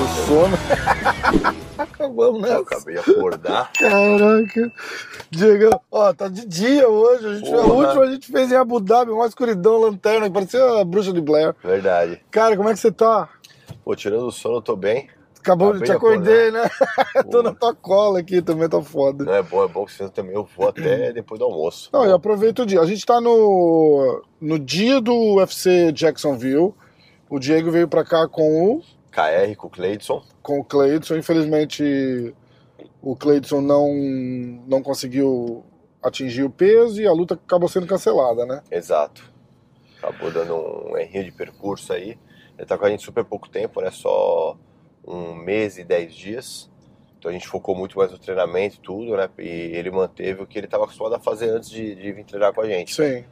O sono. Vamos Eu nessa. acabei de acordar. Caraca. Diego, ó, tá de dia hoje. A, gente, a última a gente fez em Abu Dhabi, uma escuridão, lanterna, parecia a bruxa de Blair. Verdade. Cara, como é que você tá? Pô, tirando o sono, eu tô bem. Acabou, Acabei te de acordei, né? Tô na tua cola aqui também, tá foda. Não é bom, é bom que você também eu vou até depois do almoço. Não, eu aproveito o dia. A gente tá no, no dia do UFC Jacksonville. O Diego veio pra cá com o, KR com o Cleidson. com o Cleidson. Infelizmente, o Cleidson não, não conseguiu atingir o peso e a luta acabou sendo cancelada, né? Exato. Acabou dando um errinho de percurso aí. Ele tá com a gente super pouco tempo, né? Só um mês e dez dias. Então a gente focou muito mais no treinamento e tudo, né? E ele manteve o que ele estava acostumado a fazer antes de, de vir treinar com a gente. Sim.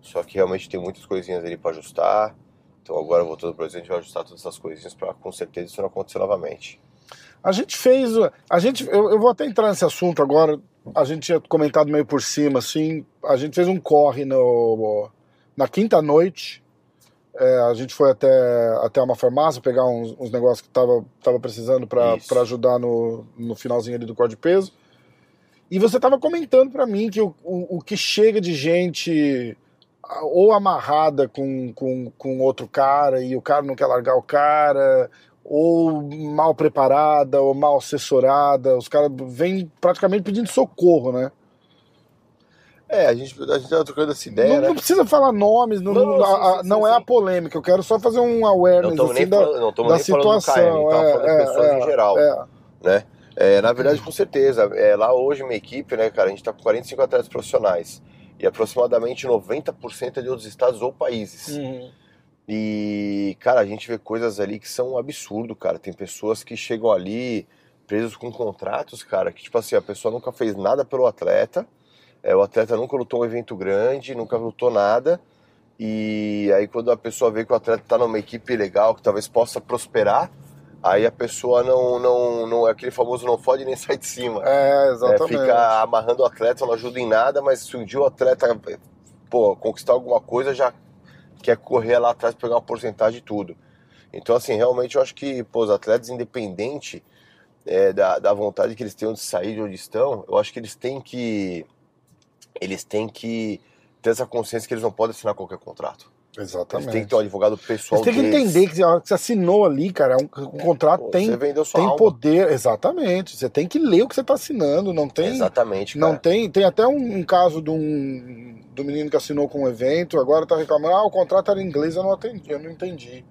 Só que realmente tem muitas coisinhas ali para ajustar. Então agora voltando pro Brasil, a gente vai ajustar todas essas coisinhas para com certeza isso não acontecer novamente. A gente fez. A gente, eu, eu vou até entrar nesse assunto agora. A gente tinha comentado meio por cima, assim. A gente fez um corre no, na quinta noite. É, a gente foi até, até uma farmácia pegar uns, uns negócios que tava, tava precisando para ajudar no, no finalzinho ali do corte de peso. E você tava comentando para mim que o, o, o que chega de gente ou amarrada com, com, com outro cara e o cara não quer largar o cara, ou mal preparada, ou mal assessorada, os caras vêm praticamente pedindo socorro, né? É, a gente, a gente tava trocando essa ideia, não, né? não precisa falar nomes, não, Não, não, sim, a- não sim, é a polêmica, eu quero só fazer um Não awareness estamos assim, da, falando, não da nem falando do situação. KM, tava falando de é, pessoas é, em geral, é. né? É, na verdade, com certeza. É, lá hoje, minha equipe, né, cara, a gente tá com 45 atletas profissionais. E aproximadamente 90% é de outros estados ou países. Uhum. E, cara, a gente vê coisas ali que são um absurdo, cara. Tem pessoas que chegam ali presos com contratos, cara, que, tipo assim, a pessoa nunca fez nada pelo atleta, é, o atleta nunca lutou um evento grande, nunca lutou nada. E aí, quando a pessoa vê que o atleta tá numa equipe legal, que talvez possa prosperar, aí a pessoa não, não, não aquele famoso não fode nem sai de cima. É, É, exatamente. fica amarrando o atleta, não ajuda em nada, mas se um dia o atleta pô, conquistar alguma coisa, já quer correr lá atrás pegar uma porcentagem de tudo. Então, assim, realmente eu acho que pô, os atletas, independente é, da, da vontade que eles tenham de sair de onde estão, eu acho que eles têm que. Eles têm que ter essa consciência que eles não podem assinar qualquer contrato. Eles Exatamente. têm que ter um advogado pessoal Você tem que deles. entender que a hora que você assinou ali, cara, é um, um contrato Pô, tem, tem alma. poder. Exatamente. Você tem que ler o que você está assinando. Não tem. Exatamente, cara. Não tem. Tem até um, um caso de um do menino que assinou com um evento, agora tá reclamando, ah, o contrato era em inglês, eu não atendi, eu não entendi.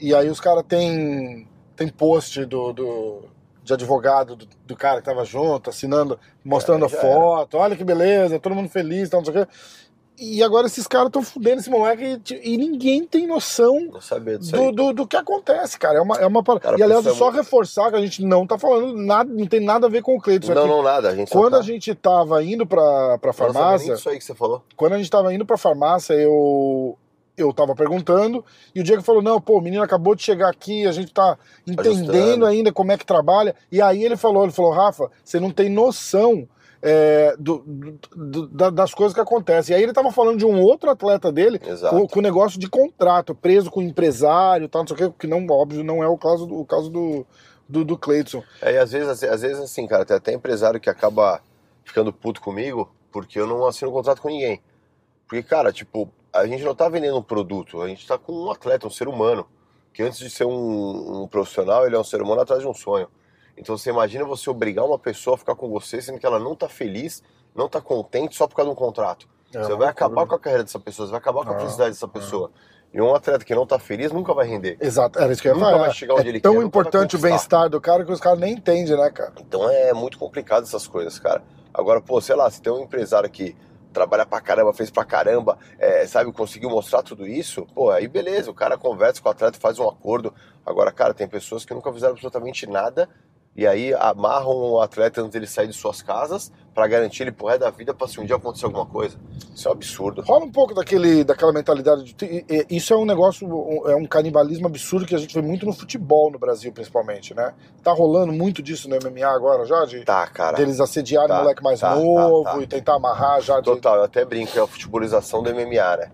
E aí os caras tem, tem post do, do, de advogado do, do cara que tava junto, assinando, mostrando É, a foto, olha que beleza, todo mundo feliz, tal, não sei o quê. E agora esses caras estão fudendo esse moleque e, e ninguém tem noção do, do, do que acontece, cara. É uma, é uma Cara, E aliás, precisa só reforçar que a gente não tá falando nada, não tem nada a ver com o Cleiton. Isso Não, não, nada. A gente Quando tá... a gente tava indo pra, pra farmácia, disso aí que você falou. quando a gente tava indo pra farmácia, eu eu tava perguntando e o Diego falou: "Não, pô, o menino acabou de chegar aqui, a gente tá entendendo Ajustando. ainda como é que trabalha". E aí ele falou, ele falou: "Rafa, você não tem noção é, do- do- do- da- das coisas que acontecem". E aí ele tava falando de um outro atleta dele com, com negócio de contrato, preso com empresário, tal, não sei o que, que não, óbvio, não é o caso do, o caso do do, do Cleiton. É, e às vezes, às- às vezes assim, cara, tem até empresário que acaba ficando puto comigo porque eu não assino contrato com ninguém. Porque, cara, tipo, a gente não tá vendendo um produto, a gente tá com um atleta, um ser humano. Que antes de ser um, um profissional, ele é um ser humano atrás de um sonho. Então você imagina você obrigar uma pessoa a ficar com você, sendo que ela não tá feliz, não tá contente só por causa de um contrato. É você vai acabar com a carreira dessa pessoa, você vai acabar com a Ah, felicidade dessa pessoa. E um atleta que não tá feliz nunca vai render. Exato, era isso que eu ia Nunca falar. vai chegar onde é ele tão quer, nunca vai importante o bem-estar do cara que os caras nem entendem, né, cara? Então é muito complicado essas coisas, cara. Agora, pô, sei lá, se tem um empresário que trabalha pra caramba, fez pra caramba, é, sabe, conseguiu mostrar tudo isso, pô, aí beleza, o cara conversa com o atleta, faz um acordo. Agora, cara, tem pessoas que nunca fizeram absolutamente nada e aí amarram o atleta antes dele sair de suas casas pra garantir ele pro resto da vida pra se um dia acontecer alguma coisa. Isso é um absurdo. Rola um pouco daquele, daquela mentalidade. De, isso é um negócio, é um canibalismo absurdo que a gente vê muito no futebol no Brasil, principalmente, né? Tá rolando muito disso no MMA agora já, de Tá, cara. deles assediarem Tá, o moleque mais tá, novo tá, tá. e tentar amarrar já. De... Total, eu até brinco, é a futebolização do MMA, né?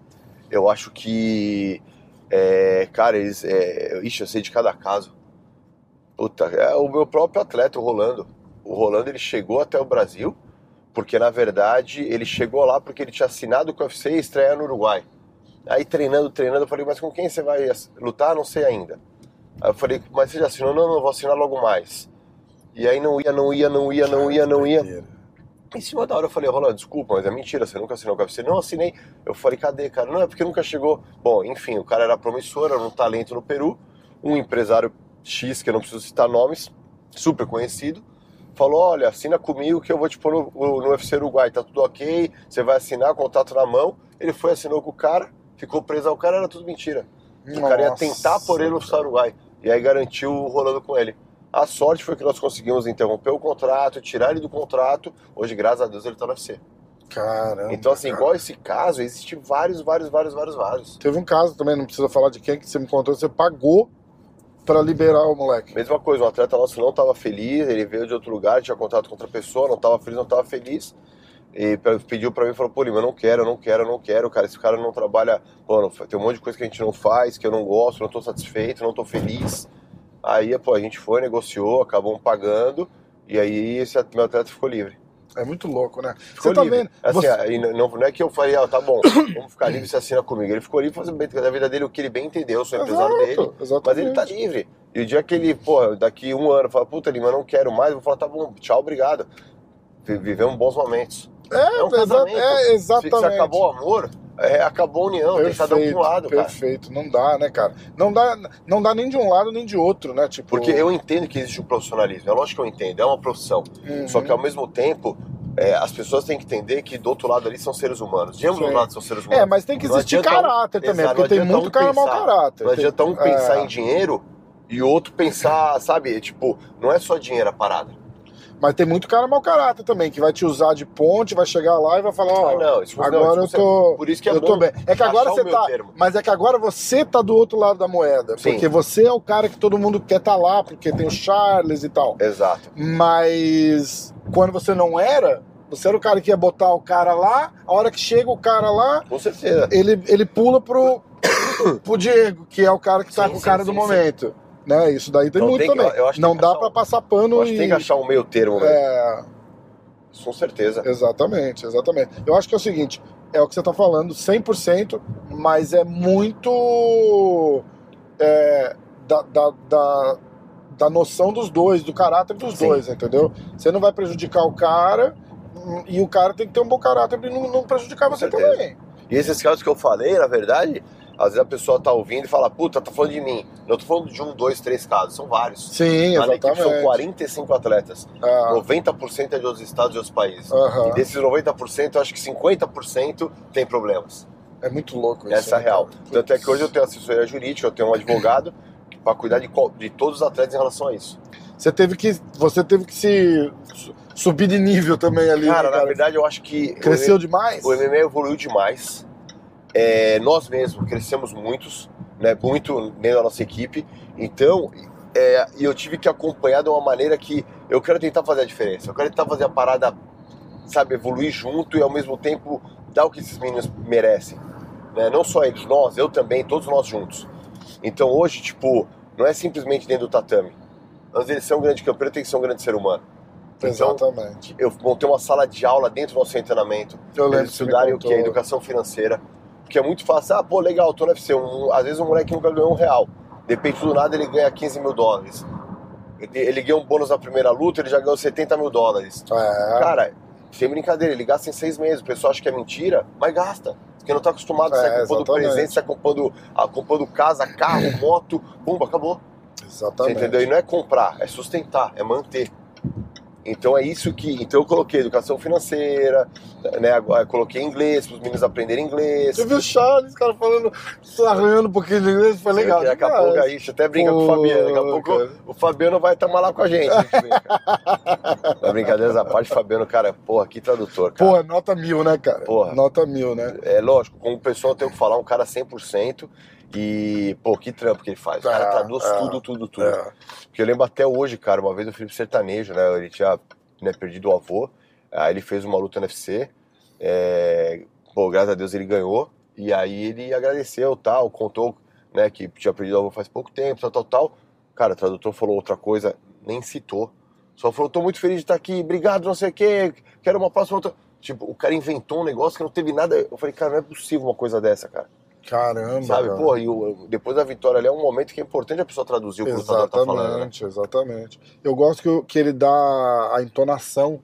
Eu acho que. É, cara, eles. É, ixi, eu sei de cada caso. Puta, é o meu próprio atleta, o Rolando. O Rolando ele chegou até o Brasil, porque na verdade ele chegou lá porque ele tinha assinado com o UFC e estreia no Uruguai. Aí treinando, treinando, eu falei, mas com quem você vai lutar? Não sei ainda. Aí eu falei, mas você já assinou? Não, não, vou assinar logo mais. E aí não ia, não ia, não ia, não ia, não ia. Em cima da hora eu falei, Rolando, desculpa, mas é mentira, você nunca assinou com a UFC. Não, assinei. Eu falei, cadê, cara? Não, é porque nunca chegou. Bom, enfim, o cara era promissor, era um talento no Peru. Um empresário X, que eu não preciso citar nomes, super conhecido, falou, olha, assina comigo que eu vou te pôr no, no UFC Uruguai, tá tudo ok, você vai assinar, contato na mão. Ele foi, assinou com o cara, ficou preso ao cara, era tudo mentira. O cara ia tentar pôr ele no Nossa, Uruguai. E aí garantiu o rolando com ele. A sorte foi que nós conseguimos interromper o contrato, tirar ele do contrato. Hoje, graças a Deus, ele tá no UFC. Caramba. Então, assim, cara. igual esse caso, existe vários, vários, vários, vários, vários. Teve um caso também, não precisa falar de quem, que você me contou, você pagou pra liberar o moleque. Mesma coisa, um atleta nosso não estava feliz, ele veio de outro lugar, tinha contato com outra pessoa, não estava feliz, não estava feliz. E pe- pediu pra mim falou, pô, Lima, eu não quero, eu não quero, eu não quero, cara. Esse cara não trabalha. Não- tem um monte de coisa que a gente não faz, que eu não gosto, não tô satisfeito, não tô feliz. Aí, pô, a gente foi, negociou, acabou pagando, e aí esse meu atleta ficou livre. É muito louco, né? Ficou você tá livre. vendo? Assim, Você- não, não é que eu falei, ah, tá bom, vamos ficar livre, você assina comigo. Ele ficou livre fazendo bem da vida dele o que ele bem entendeu, eu sou empresário Exato, dele. exatamente. Mas ele tá livre. E o dia que ele, pô, daqui um ano, fala, puta, Lima, não quero mais, eu vou falar, tá bom, tchau, obrigado. Vi- Vivemos bons momentos. É, um exa- é, Se, exatamente. se acabou o amor, é, acabou a união, tem cada um pro lado, cara. perfeito. Não dá, né, cara? Não dá, não dá nem de um lado nem de outro, né? Tipo, Porque eu entendo que existe o profissionalismo, é lógico que eu entendo, é uma profissão. Uhum. Só que ao mesmo tempo, é, as pessoas têm que entender que do outro lado ali são seres humanos. De ambos os lados são seres humanos. É, mas tem que Não existir adianta um- caráter também, Exato, porque tem muito um cara mau pensar- caráter. Não adianta um pensar é. em dinheiro e o outro pensar, sabe, tipo, não é só dinheiro a parada. Mas tem muito cara mau caráter também, que vai te usar de ponte, vai chegar lá e vai falar, ó, Ah, não, isso não, agora eu tô. Por isso que é eu bom tô bem. É que agora você tá. termo. Mas é que agora você tá do outro lado da moeda. Sim. Porque você é o cara que todo mundo quer estar lá, porque tem o Charles e tal. Exato. Mas quando você não era, você era o cara que ia botar o cara lá, a hora que chega o cara lá, Com certeza. ele, ele pula pro, pro Diego, que é o cara que tá Sim, com o sim, cara do sim, momento. Né? Isso daí tem Não, muito tem que- também. eu acho que não que dá um- passar pano Eu acho que e. tem que achar um meio termo, mesmo. É, Com certeza. exatamente, exatamente. Eu acho que é o seguinte, é o que você tá falando, 100%, mas é muito é, da, da, da, da noção dos dois, do caráter dos Sim. dois, entendeu? Você não vai prejudicar o cara hum, e o cara tem que ter um bom caráter pra não, não prejudicar Com você certeza. também. E esses casos que eu falei, na verdade, às vezes a pessoa tá ouvindo e fala, puta, tá falando de mim. Não tô falando de um, dois, três casos, são vários. Sim, Na minha equipe são exatamente. 45 atletas. Ah, 90% é de outros estados e outros países. E desses 90%, eu acho que 50% tem problemas. É muito louco isso. Essa é a né, real. cara? Tanto é que hoje eu tenho assessoria jurídica, eu tenho um advogado para cuidar de, de todos os atletas em relação a isso. Você teve que, você teve que se su- subir de nível também ali. Cara, né, na verdade, eu acho que Cresceu demais? o MMA evoluiu demais. É, nós mesmos crescemos muitos, né, muito dentro da nossa equipe. Então, é, eu tive que acompanhar de uma maneira que eu quero tentar fazer a diferença. Eu quero tentar fazer a parada, sabe, evoluir junto e ao mesmo tempo dar o que esses meninos merecem. Né? Não só eles, nós, eu também, todos nós juntos. Então hoje, tipo, não é simplesmente dentro do tatame. Antes de ser um grande campeão, tem que ser um grande ser humano. Então, Exatamente. eu montei uma sala de aula dentro do nosso treinamento Eu lembro eles estudarem o que? educação financeira. Porque é muito fácil, ah, pô, legal, tô no UFC. Um, às vezes um moleque nunca ganhou um real. De repente, do nada, ele ganha 15 mil dólares. Ele, ele ganha um bônus na primeira luta, ele já ganhou 70 mil dólares. É, Cara, sem brincadeira, ele gasta em seis meses. O pessoal acha que é mentira, mas gasta. Porque não tá acostumado a É, sair comprando presente, comprando, ah, comprando casa, carro, moto, pumba, acabou. Você exatamente. entendeu? E não é comprar, é sustentar, é manter. Então é isso que. Então eu coloquei educação financeira, né? Agora coloquei inglês para os meninos aprenderem inglês. Você viu o Charles, cara, falando, arranhando um pouquinho de inglês, foi legal. Daqui a pouco a gente até brinca com o Fabiano. Daqui a pouco cara. o Fabiano vai estar lá com a gente. brincadeiras à parte, Fabiano, cara, porra, que tradutor, cara. Porra, nota mil, né, cara? Porra. Nota mil, né? É lógico, como pessoa eu tenho que falar um cara 100% e, pô, que trampo que ele faz. O cara É, traduz é, tudo, tudo, tudo. é. Porque eu lembro até hoje, cara, uma vez o Felipe Sertanejo, né? Ele tinha né, perdido o avô, aí ele fez uma luta no UFC, é, pô, graças a Deus ele ganhou, e aí ele agradeceu, tal, contou, né, que tinha perdido o avô faz pouco tempo, tal, tal, tal. Cara, o tradutor falou outra coisa, nem citou. Só falou, tô muito feliz de estar aqui, obrigado, não sei o quê, quero uma próxima luta. Tipo, o cara inventou um negócio que não teve nada. Eu falei, cara, não é possível uma coisa dessa, cara. Caramba. Sabe, cara. porra, e o- depois da vitória ali é um momento que é importante a pessoa traduzir o que o lutador tá falando. né? Exatamente, exatamente. Eu gosto que, o- que ele dá a entonação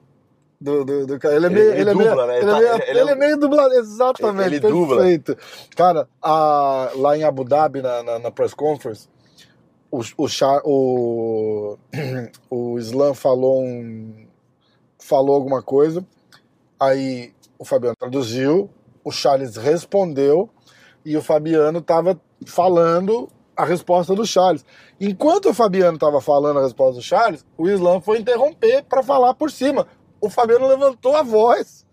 do, do, do cara. Ele é Ele- meio. ele Ele, é dubla, meio, né? ele, Ele é tá- meio, ele- ele ele é é meio dublado, exatamente. Ele dubla. perfeito. Cara, a- lá em Abu Dhabi, na, na, na press conference, o, o, o, o Islam falou um. Falou alguma coisa, aí o Fabiano traduziu, o Charles respondeu e o Fabiano tava falando a resposta do Charles. Enquanto o Fabiano tava falando a resposta do Charles, o Islam foi interromper para falar por cima. O Fabiano levantou a voz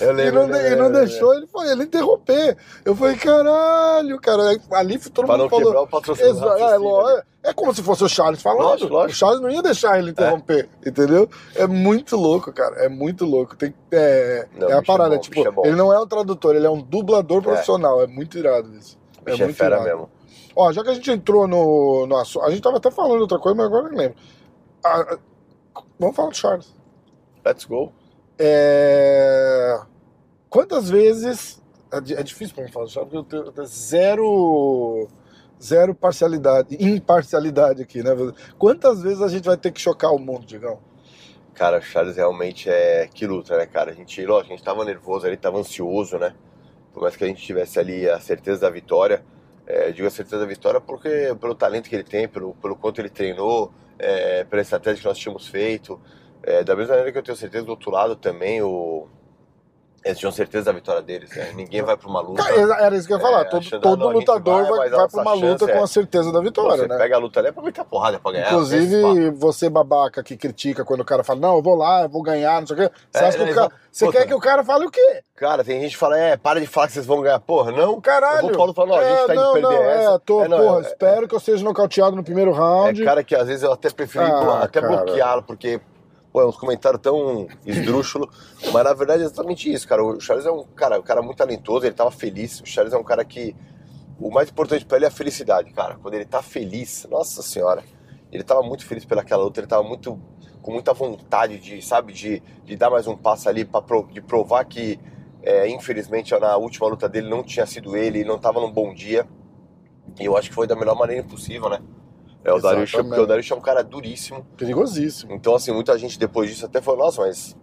Eu e lembro, não, eu e não lembro, deixou ele, foi, ele interromper. Eu falei, caralho, cara. Ali todo Pra mundo falou. o patrocínio. Exa- é, ló- é como se fosse o Charles falando. Lógico, lógico. O Charles não ia deixar ele interromper, entendeu? É muito louco, cara. É muito louco. Tem, é, Não, é a é parada. bom, tipo, é ele não é um tradutor, ele é um dublador profissional. É, muito irado isso. Bicho é muito fera irado. mesmo. Ó, já que a gente entrou no, no assunto. A gente tava até falando outra coisa, mas agora eu não lembro. Ah, ah, vamos falar do Charles. Let's go. É... Quantas vezes. É é difícil pra mim falar porque eu tenho, eu tenho zero. Zero parcialidade, imparcialidade aqui, né? Quantas vezes a gente vai ter que chocar o mundo, Digão? Cara, o Charles realmente é que luta, né, cara? A gente, lógico, a gente tava nervoso ali, tava ansioso, né? Por mais que a gente tivesse ali a certeza da vitória, é, digo a certeza da vitória porque pelo talento que ele tem, pelo, pelo quanto ele treinou, é, pela estratégia que nós tínhamos feito. É, da mesma maneira que eu tenho certeza do outro lado também, o... eles tinham certeza da vitória deles, né? Ninguém vai pra uma luta. Cara, Era isso que eu ia falar. É, todo achando, todo ah, não, a lutador vai, vai, a vai pra nossa uma luta chance com é- a certeza da vitória, Você né? pega a luta ali é pra muita porrada, é pra ganhar. não. Inclusive, você babaca que critica quando o cara fala, não, eu vou lá, eu vou ganhar, não sei o quê. Você, É, acha que é, o cara, você Puta. quer que o cara fale o quê? Cara, tem gente que fala, é, para de falar que vocês vão ganhar. Porra, não. Caralho. Vou Paulo falando, ó, a gente É, tá indo não, perder não, essa. É, tô, É, não, porra, é- espero que eu seja nocauteado no primeiro É round. cara que às vezes eu até preferi Ah, até bloqueá-lo, porque pô, é uns comentários tão esdrúxulos. mas na verdade é exatamente isso, cara. O Charles é um cara, um cara muito talentoso, ele tava feliz. O Charles é um cara que. O mais importante pra ele é a felicidade, cara. Quando ele tá feliz, nossa senhora. Ele tava muito feliz pelaquela luta, ele tava muito. com muita vontade de, sabe, de, de dar mais um passo ali, pra, de provar que, é, infelizmente, na última luta dele não tinha sido ele, ele não tava num bom dia. E eu acho que foi da melhor maneira possível, né? É, o Darius, Exatamente. porque o Darius é um cara duríssimo. Perigosíssimo. Então, assim, muita gente depois disso até falou, nossa, mas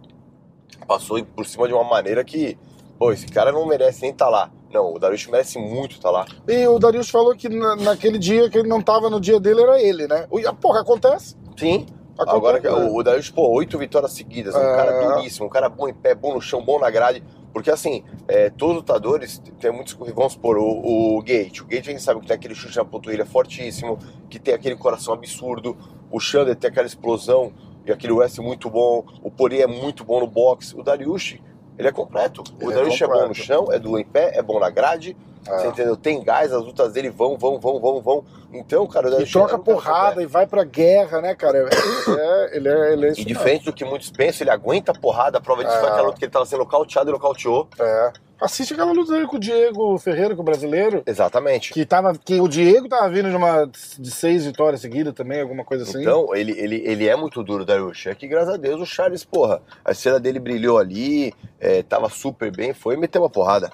passou por cima de uma maneira que, pô, esse cara não merece nem estar lá. Não, o Darius merece muito estar lá. E o Darius falou que na- naquele dia que ele não tava no dia dele era ele, né? E, porra, acontece. Sim. Acontece, Agora, que- né? o, o Darius, pô, oito vitórias seguidas, um É. cara duríssimo, um cara bom em pé, bom no chão, bom na grade. Porque, assim, é, todos os lutadores, tem muitos, vamos supor, o, o Gate. O Gate a gente sabe que tem aquele chute na panturrilha fortíssimo, que tem aquele coração absurdo. O Xander tem aquela explosão e aquele West muito bom. O Poirier é muito bom no boxe. O Dariush, ele é completo. Ele o é Dariush é, bom no chão, é do em pé, é bom na grade. É. Você entendeu? Tem gás, as lutas dele vão, vão, vão, vão, vão. Então, cara, E Dariush troca é porrada e vai pra guerra, né, cara? É, ele é, ele é E diferente do que muitos pensam, ele aguenta a porrada. A prova disso foi É. aquela luta que ele tava sendo nocauteado e nocauteou. É. Assiste aquela luta dele com o Diego Ferreira, com o brasileiro. Exatamente. Que, tava, que o Diego tava vindo de uma de seis vitórias seguidas também, alguma coisa assim. Então, ele, ele, ele é muito duro, Dariush. É que, graças a Deus, o Charles, porra, a estrela dele brilhou ali, é, tava super bem, foi e meteu uma porrada.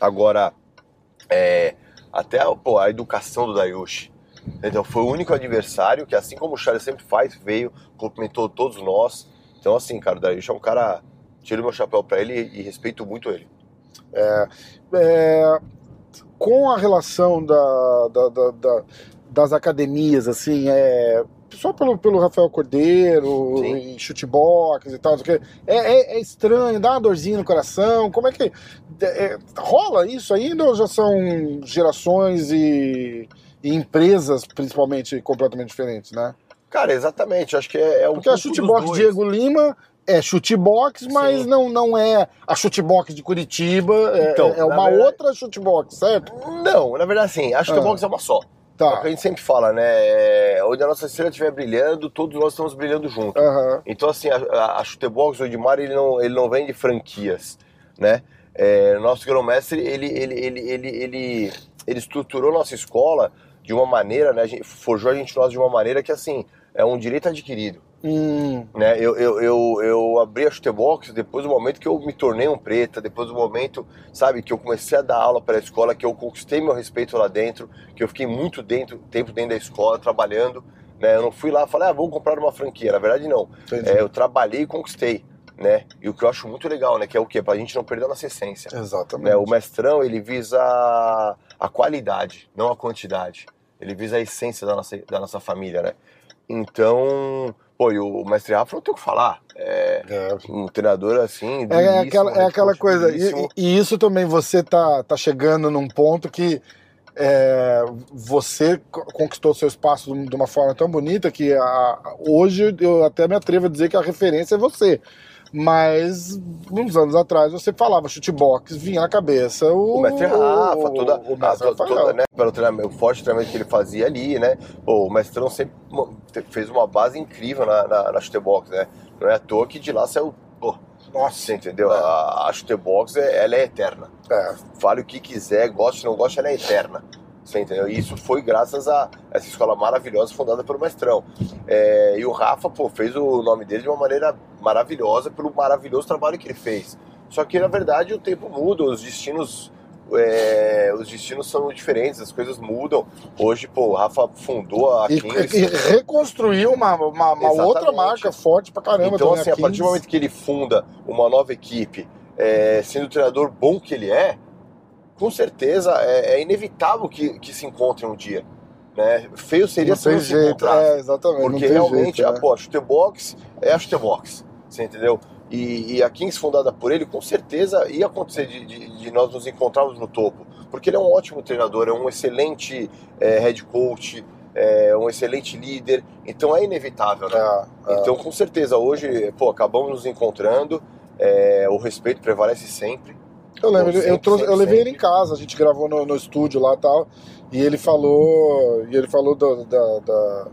Agora, é, até a, pô, a educação do Dariush. Então, foi o único adversário que, assim como o Charles sempre faz, veio, cumprimentou todos nós. Então, assim, cara, o Dariush é um cara. Tiro meu chapéu pra ele e, respeito muito ele. É, com a relação da- da- da- das academias, assim, é, só pelo, pelo Rafael Cordeiro, Sim. e chutebox e tal, o é, é, é estranho, dá uma dorzinha no coração. Como é que. é, rola isso ainda ou já são gerações e, e empresas, principalmente, completamente diferentes, né? Cara, exatamente. Acho que é, é um Porque a chutebox. Diego Lima é chutebox, mas Sim. não, não é a chutebox de Curitiba, é, Então, é na uma verdade- outra chutebox, certo? Não, na verdade, assim, a chutebox é uma só. É o Tá. que a gente sempre fala, né? É, Onde a nossa estrela estiver brilhando, todos nós estamos brilhando junto. Aham. Então, assim, a, a, a Chutebox, o Edmar, ele não, ele não vende franquias, né? É, nosso grão-mestre, ele, ele, ele, ele, ele, ele estruturou nossa escola de uma maneira, né? A gente, forjou a gente nós de uma maneira que, assim, é um direito adquirido, Hum, né? Eu, eu, eu, eu abri a Chutebox depois do momento que eu me tornei um preta, depois do momento, sabe, que eu comecei a dar aula para a escola, que eu conquistei meu respeito lá dentro, que eu fiquei muito dentro, tempo dentro da escola, trabalhando, né? Eu não fui lá e falei, ah, vou comprar uma franquia. Na verdade, não. É, eu trabalhei e conquistei, né? E o que eu acho muito legal, né? Que é o quê? Pra gente não perder a nossa essência. Exatamente. Né? O mestrão, ele visa a qualidade, não a quantidade. Ele visa a essência da nossa, da nossa família, né? Então, pô, e o mestre Rafa não tem o que falar. É É. um treinador assim. É, duríssimo, aquela, é aquela coisa, e, e isso também você tá, tá chegando num ponto que é, você co- conquistou seu espaço de uma forma tão bonita que a- hoje eu até me atrevo a dizer que a referência é você. Mas uns anos atrás você falava chutebox, vinha na cabeça o, O mestre Rafa, toda, o a, mestre to- Rafael. toda, né, pelo treinamento, o forte treinamento que ele fazia ali, né? Pô, o mestrão sempre fez uma base incrível na, na, na chutebox, né? Não é à toa que de lá saiu, pô, Nossa, você entendeu? É. A, a chutebox, é, ela é eterna. é, Fale o que quiser, goste ou não goste, ela é eterna. Você entendeu? E isso foi graças a essa escola maravilhosa fundada pelo mestrão. É, e o Rafa, pô, fez o nome dele de uma maneira maravilhosa pelo maravilhoso trabalho que ele fez. Só que, na verdade, o tempo muda, os destinos... é, os destinos são diferentes, as coisas mudam. Hoje, pô, o Rafa fundou a e, Kings. e reconstruiu uma, uma, uma outra marca forte pra caramba Então, assim, a a partir do momento que ele funda uma nova equipe, é, sendo o treinador bom que ele é, com certeza é, é inevitável que, que se encontrem um dia. Né? Feio seria não se tem não jeito, é, exatamente. porque realmente, jeito, a, né? pô, chutebox é a chutebox. Você entendeu? E, e a Kings fundada por ele, com certeza ia acontecer de, de- de nós nos encontrarmos no topo. Porque ele é um ótimo treinador, é um excelente é, head coach, é um excelente líder. Então é inevitável, né? É, é. Então, com certeza, hoje, pô, acabamos nos encontrando, é, o respeito prevalece sempre. Eu lembro, Pô, eu, sempre, trouxe, eu sempre, levei ele em sempre. casa, a gente gravou no, no estúdio lá e tal, e ele falou, e ele falou do, da- da-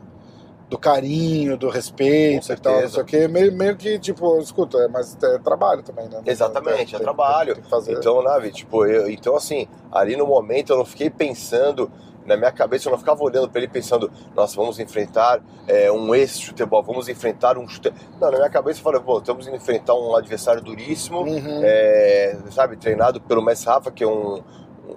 do carinho, do respeito e tal, não sei o quê, meio, meio que, tipo, escuta, é, mas é trabalho também, né? Exatamente, Tem- é trabalho. Tem, fazer. Então, Navi, tipo, eu, então assim, ali no momento eu não fiquei pensando, na minha cabeça eu não ficava olhando pra ele pensando, nossa, vamos enfrentar é, um ex-futebol, vamos enfrentar um chute. Não, na minha cabeça eu falei, pô, estamos indo enfrentar um adversário duríssimo, Uhum. é, sabe, treinado pelo Messi Rafa, que é um,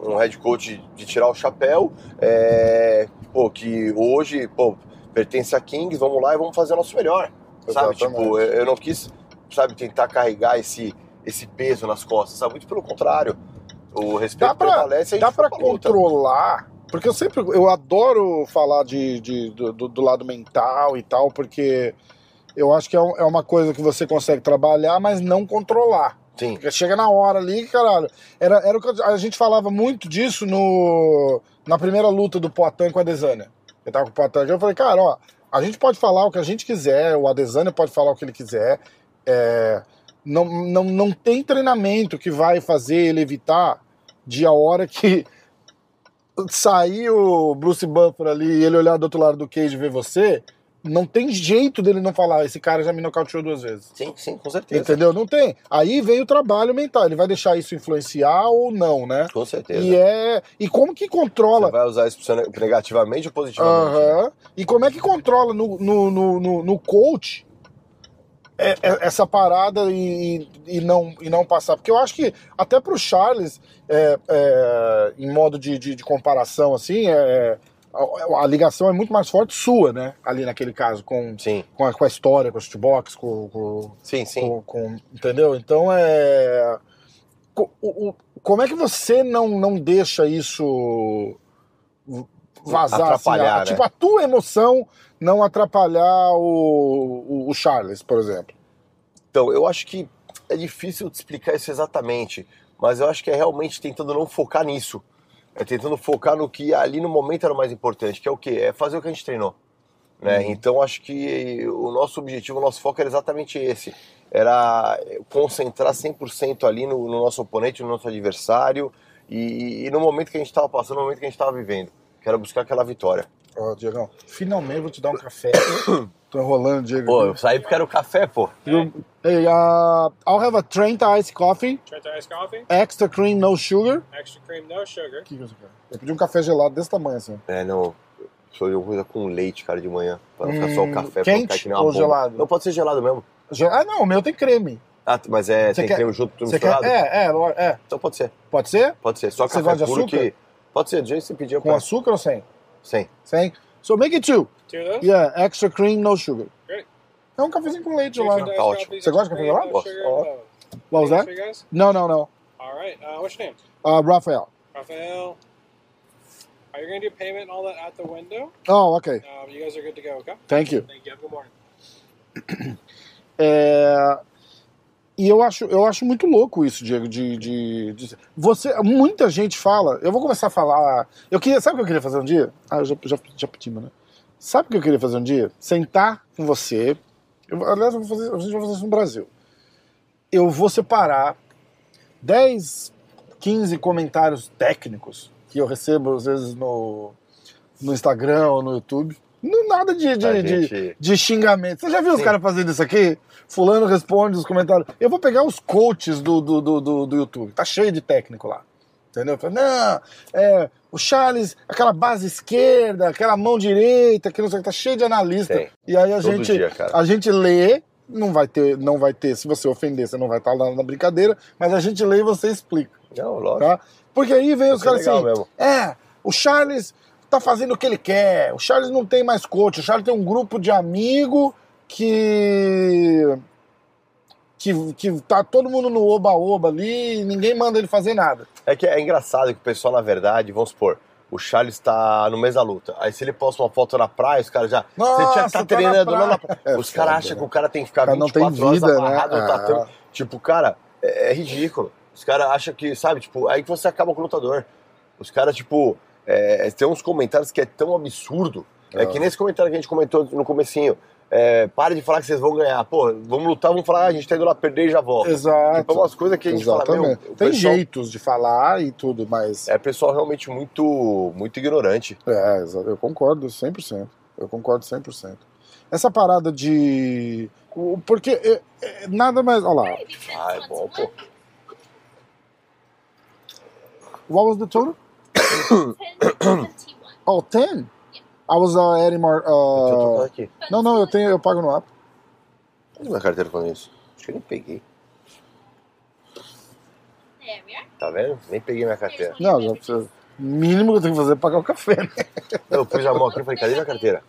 um head coach de tirar o chapéu, é, pô, que hoje, pô, pertence a Kings, vamos lá e vamos fazer o nosso melhor, sabe? Exatamente. Tipo, eu, não quis, sabe, tentar carregar esse, esse peso nas costas, sabe? Muito pelo contrário. O respeito Dá pra- prevalece a gente Dá pra controlar, porque eu sempre, eu adoro falar de, de- do, do- do lado mental e tal, porque eu acho que é, um- é uma coisa que você consegue trabalhar, mas não controlar. Sim, Porque chega na hora ali, caralho. Era, era o que a gente falava muito disso no, na primeira luta do Poitin com a Adesanya. Eu tava com o Poitin aqui, eu falei, cara, ó, a gente pode falar o que a gente quiser, o Adesanya pode falar o que ele quiser. é, não, não, não tem treinamento que vai fazer ele evitar de a hora que sair o Bruce Buffer ali e ele olhar do outro lado do cage e ver você, não tem jeito dele não falar, esse cara já me nocauteou duas vezes. sim, sim, com certeza. Entendeu? Não tem. Aí vem o trabalho mental. Ele vai deixar isso influenciar ou não, né? Com certeza. E é. E como que controla. Você vai usar isso negativamente ou positivamente? Aham. E como é que controla no, no, no, no, no coach é- é- essa parada e, e, não, e não passar? Porque eu acho que até pro Charles, é, é, em modo de, de, de comparação, assim, é, a, a ligação é muito mais forte sua, né? Ali naquele caso, com, Sim, com, a, com a história, com o shootbox, com, com, sim, sim. com, com- entendeu? Então é. o- o- como é que você não, não deixa isso vazar? Atrapalhar, assim, a- né? Tipo, a tua emoção não atrapalhar o, o, o Charles, por exemplo? Então, eu acho que é difícil de explicar isso exatamente, mas eu acho que é realmente tentando não focar nisso. É tentando focar no que ali no momento era o mais importante, que é o quê? É fazer o que a gente treinou. Né? Uhum. Então acho que o nosso objetivo, o nosso foco era exatamente esse. Era concentrar 100% ali no, no nosso oponente, no nosso adversário e, e no momento que a gente estava passando, no momento que a gente estava vivendo, que era buscar aquela vitória. Ó, Diegão, finalmente vou te dar um café. Tô enrolando, Diego. Pô, eu saí porque era o café, pô. You- Hey, uh, I'll have a Trenta Ice Coffee, Trenta Ice Coffee, extra cream, no sugar. extra cream, no sugar. O que que você quer? Eu pedi um café gelado desse tamanho, assim. É, não. Sou eu coisa com leite, cara, de manhã. Pra não ficar só Hum, o café, pra quente não ficar que nem uma ou bomba. gelado? Não pode ser gelado mesmo. Ge- Ah, não, o meu tem creme. Ah, mas é, Você tem quer- creme junto, tudo Você quer? misturado? É, é, é. Então pode ser, Pode ser? pode ser. Só Você café gosta de puro açúcar? que... Pode ser, do jeito que você pediu. Com pra- açúcar ou sem? Sem. Sem. So make it two. Two of those? Yeah, extra cream, no sugar. Great. É um cafezinho com leite Two gelado. Trenta Tá Ice ótimo. Você gosta de café cream, gelado? no sugar, Ó. no- What was that? Anything for you guys? No, no, no. All right. Uh, what's your name? Uh, Rafael. Raphael. Are you going to do payment and all that at the window? Oh, okay. Um, you guys are good to go, okay? Thank you. Thank you. Have a good morning. É, E eu acho, eu acho muito louco isso, Diego, de, de, de- Você, muita gente fala. Eu vou começar a falar. Eu queria, sabe o que eu queria fazer um dia? Ah, eu já, já, já pedimos, né? Sabe o que eu queria fazer um dia? Sentar com você. Eu, aliás, eu fazer, a gente vai fazer isso no Brasil. Eu vou separar 10, 15 comentários técnicos que eu recebo às vezes no, no Instagram ou no YouTube. Não nada de, de, A de, gente- de xingamento. Você já viu os Sim. caras fazendo isso aqui? Fulano responde os comentários. Eu vou pegar os coaches do, do, do, do, YouTube. Tá cheio de técnico lá. Entendeu? Não, é, o Charles, aquela base esquerda, aquela mão direita, que não sei o que, tá cheio de analista. Tem. E aí a Todo gente, dia, a gente lê, não vai ter, não vai ter, se você ofender, você não vai estar lá na brincadeira, mas a gente lê e você explica, Não, lógico. tá? Porque aí vem os Isso é caras legal assim, mesmo. é, o Charles tá fazendo o que ele quer. O Charles não tem mais coach. O Charles tem um grupo de amigo que que, que tá todo mundo no oba-oba ali e ninguém manda ele fazer nada. É que é engraçado que o pessoal, na verdade, vamos supor, o Charles tá no mês da luta. Aí se ele posta uma foto na praia, os caras já. Nossa, você já tá tá na treinando na praia. praia. É Os caras acham né? que o cara tem que ficar O cara não tem 24 horas vida, né? amarrado no Ah. tatame. Tipo, cara, é, é ridículo. Os caras acham que, sabe, tipo, aí que você acaba com o lutador. Os caras, tipo, é, tem uns comentários que é tão absurdo. É Ah. que nesse comentário que a gente comentou no comecinho. É, para de falar que vocês vão ganhar. Pô, vamos lutar, vamos falar, ah, a gente tá indo lá perder e já volta. Exato. Tipo, é umas coisas que a gente fala, Exatamente. o Tem pessoal- jeitos de falar e tudo, mas É pessoal realmente muito, muito ignorante. É, eu concordo 100%. Eu concordo 100%. Essa parada de. Porque é, é, nada mais. Olha lá. Ah, é bom, pô. What was the total? 1071. Oh, 10? I was uh, adding more. Uh... aqui. Não, não, eu tenho, eu pago no app. Cadê minha carteira falando isso? Acho que eu nem peguei. Tá vendo? Nem peguei minha carteira. Não, já precisa. O mínimo que eu tenho que fazer é pagar o café, né? Eu pus a mão aqui e falei, cadê minha carteira?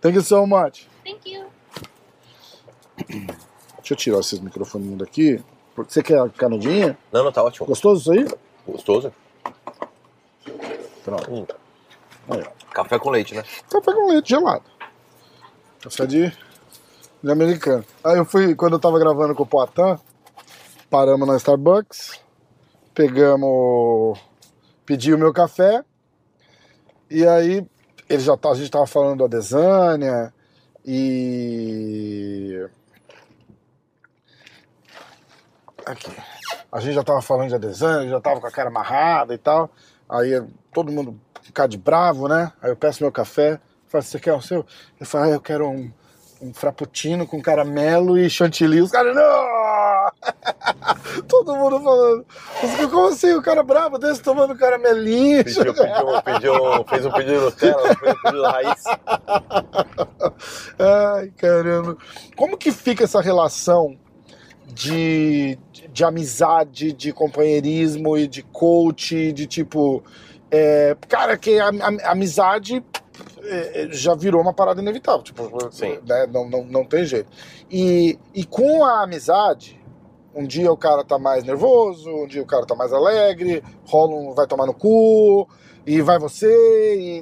Thank you so much. Thank you. Deixa eu tirar esses microfoninhos daqui. Você quer a canudinha? Não, não, tá ótimo. Gostoso isso aí? Gostoso. Hum. Aí. Café com leite, né? Café com leite gelado. Café de, de americano. Aí eu fui, quando eu tava gravando com o Poitin, paramos na Starbucks, pegamos, pedi o meu café, e aí ele já tá, a gente tava falando do Adesanya e. Aqui. A gente já tava falando de Adesanya, já tava com a cara amarrada e tal. Aí todo mundo ficar de bravo, né? Aí eu peço meu café, falo, você quer o seu? Eu falo, ah, eu quero um, um frappuccino com caramelo e chantilly. Os caras, não! Todo mundo falando. Como assim? O cara bravo desse tomando caramelinho? Pediu, pediu, pediu, fez um pedido de Nutella, fez um pedido raiz. Ai, caramba. Como que fica essa relação de, de, de amizade, de companheirismo e de coach, de tipo. é, cara, que a, a- amizade é, é, já virou uma parada inevitável. Tipo, né, não, não, não tem jeito. E, e com a amizade, um dia o cara tá mais nervoso, um dia o cara tá mais alegre, rola um vai tomar no cu. E vai você, e,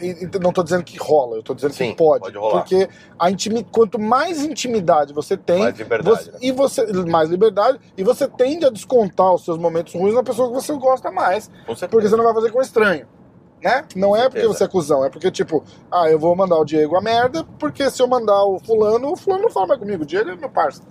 e- e não tô dizendo que rola, eu tô dizendo Sim, que pode. pode rolar. Porque a intimi, quanto mais intimidade você tem, Mais liberdade, você- né? e você mais liberdade, e você tende a descontar os seus momentos ruins na pessoa que você gosta mais. Porque você não vai fazer com estranho. Né? Não é porque você é cuzão, é porque, tipo, ah, eu vou mandar o Diego a merda, porque se eu mandar o fulano, o fulano não fala mais comigo, o Diego é meu parceiro.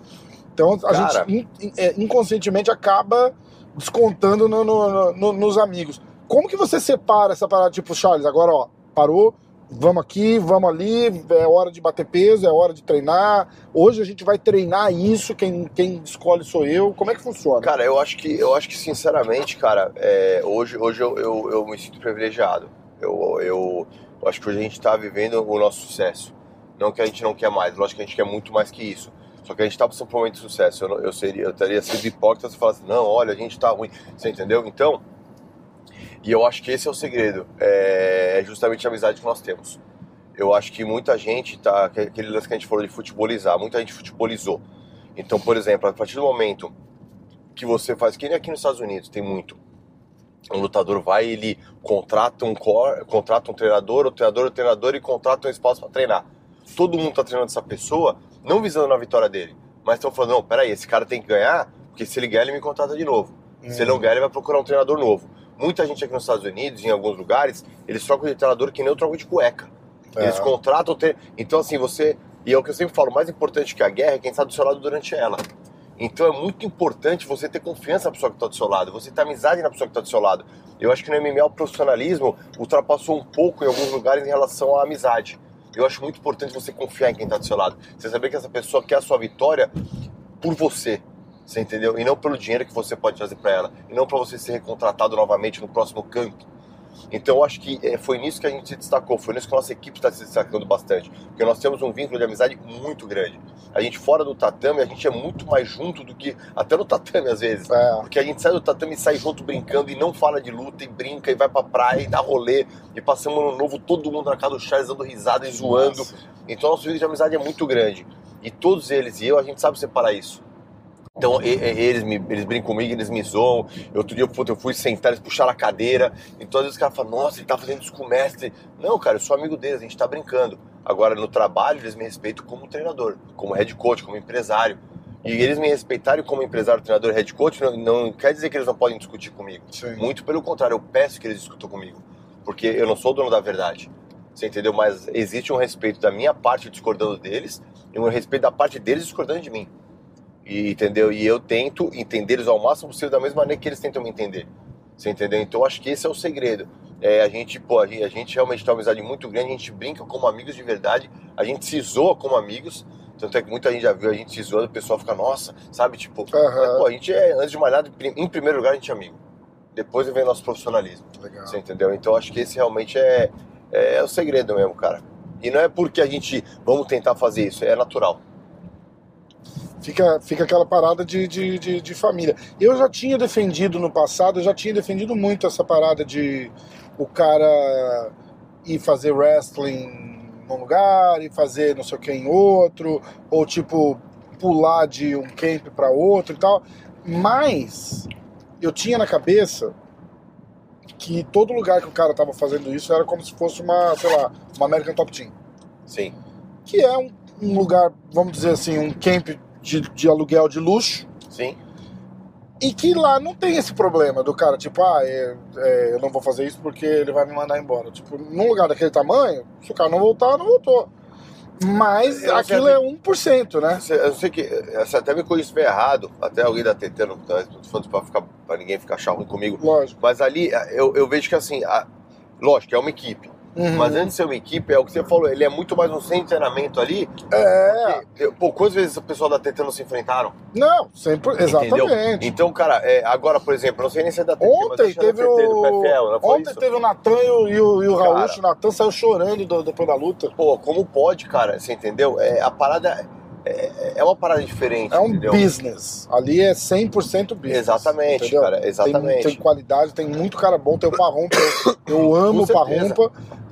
Então a Cara. gente in- é, inconscientemente acaba descontando no- no- no- nos amigos. Como que você separa essa parada, tipo, Charles, agora ó, parou, vamos aqui, vamos ali, é hora de bater peso, é hora de treinar. Hoje a gente vai treinar isso, quem, quem escolhe sou eu. Como é que funciona? Cara, eu acho que, eu acho que sinceramente, cara, é, hoje, hoje eu, eu, eu me sinto privilegiado. Eu, eu, eu acho que hoje a gente tá vivendo o nosso sucesso. Não que a gente não quer mais, lógico que a gente quer muito mais que isso. Só que a gente tá passando por um momento de sucesso. Eu, eu, seria, eu teria sido hipócrita se falasse, não, olha, a gente tá ruim. Você entendeu? Então, e eu acho que esse é o segredo. É, é justamente a amizade que nós temos. Eu acho que muita gente tá. Aquele lance que a gente falou de futebolizar, muita gente futebolizou. Então, por exemplo, a partir do momento que você faz, que nem aqui nos Estados Unidos tem muito. Um lutador vai, ele contrata um core, contrata um treinador, o treinador, o treinador e contrata um espaço para treinar. Todo mundo tá treinando essa pessoa, não visando a vitória dele, mas estão falando, não, peraí, esse cara tem que ganhar, porque se ele ganhar, ele me contrata de novo. Se ele não ganhar, ele vai procurar um treinador novo. Muita gente aqui nos Estados Unidos, em alguns lugares, eles trocam de treinador que nem eu troco de cueca. É. Eles contratam. tre- Então, assim, você. E é o que eu sempre falo: mais importante que a guerra é quem está do seu lado durante ela. Então, é muito importante você ter confiança na pessoa que está do seu lado, você ter amizade na pessoa que está do seu lado. Eu acho que no MMA o profissionalismo ultrapassou um pouco em alguns lugares em relação à amizade. Eu acho muito importante você confiar em quem está do seu lado. Você saber que essa pessoa quer a sua vitória por você. Você entendeu? E não pelo dinheiro que você pode trazer para ela. E não para você ser recontratado novamente no próximo campo. Então eu acho que é, foi nisso que a gente se destacou, foi nisso que a nossa equipe está se destacando bastante. Porque nós temos um vínculo de amizade muito grande. A gente fora do tatame, a gente é muito mais junto do que até no tatame às vezes. É. Porque a gente sai do tatame e sai junto brincando e não fala de luta e brinca e vai pra praia e dá rolê. E passamos ano novo todo mundo na casa do Charles dando risada e zoando. Nossa. Então nosso vínculo de amizade é muito grande. E todos eles e eu, a gente sabe separar isso. Então e- e- eles, me, eles brincam comigo, eles me zoam. Outro dia puta, eu fui sentar, eles puxaram a cadeira. Então às vezes os caras falam, nossa, ele tá fazendo isso com o mestre. Não, cara, eu sou amigo deles, a gente tá brincando. Agora no trabalho eles me respeitam como treinador, como head coach, como empresário. E eles me respeitarem como empresário, treinador, head coach, não, não quer dizer que eles não podem discutir comigo. Sim. Muito pelo contrário, eu peço que eles discutam comigo. Porque eu não sou o dono da verdade. Você entendeu? Mas existe um respeito da minha parte discordando deles e um respeito da parte deles discordando de mim. E, entendeu? E eu tento entender eles ao máximo possível da mesma maneira que eles tentam me entender. Você entendeu? Então acho que esse é o segredo. É, a gente, pô, a gente, a gente realmente tem uma amizade muito grande, a gente brinca como amigos de verdade, a gente se zoa como amigos. Tanto é que muita gente já viu a gente se zoando, o pessoal fica, nossa, sabe? Tipo, Aham. mas, pô, a gente é, antes de mais nada, em primeiro lugar, a gente é amigo. Depois vem nosso profissionalismo. Legal. Você entendeu? Então acho que esse realmente é, é o segredo mesmo, cara. E não é porque a gente vamos tentar fazer isso, é natural. Fica, fica aquela parada de, de, de, de família. Eu já tinha defendido no passado, eu já tinha defendido muito essa parada de o cara ir fazer wrestling num lugar e fazer não sei o que em outro, ou tipo pular de um camp para outro e tal. Mas eu tinha na cabeça que todo lugar que o cara tava fazendo isso era como se fosse uma, sei lá, uma American Top Team Sim. que é um, um lugar, vamos dizer assim, um camp de, de aluguel de luxo, Sim. e que lá não tem esse problema do cara, tipo, ah, é- é, eu não vou fazer isso porque ele vai me mandar embora. Tipo, num lugar daquele tamanho, se o cara não voltar, não voltou. Mas Eu aquilo é 1%, né? Eu sei que você até me estiver errado, até alguém da TT, não tá, tô falando pra, ficar, pra ninguém ficar achar ruim comigo. Lógico. Mas ali eu, eu vejo que assim, a- lógico, é uma equipe. Uhum. Mas antes de ser uma equipe, é o que você falou, ele é muito mais um centro de treinamento ali. É, Eu- Pô, quantas vezes o pessoal da TT não se enfrentaram? não, sempre, Entendeu? exatamente. Então, cara, é, agora, por exemplo, não sei nem se é da TT, Ontem que é teve o. PFL, Ontem isso? teve o Natan e o, e o, e o. Raúcho. O Natan saiu chorando do- depois da luta. Pô, como pode, cara? Você entendeu? É, a parada é, é uma parada diferente, É um entendeu? business. Ali é 100% business. Exatamente, entendeu? cara, Tem, exatamente. tem qualidade, tem muito cara bom. Tem o Parrumpa, eu, eu amo o. Parrumpa,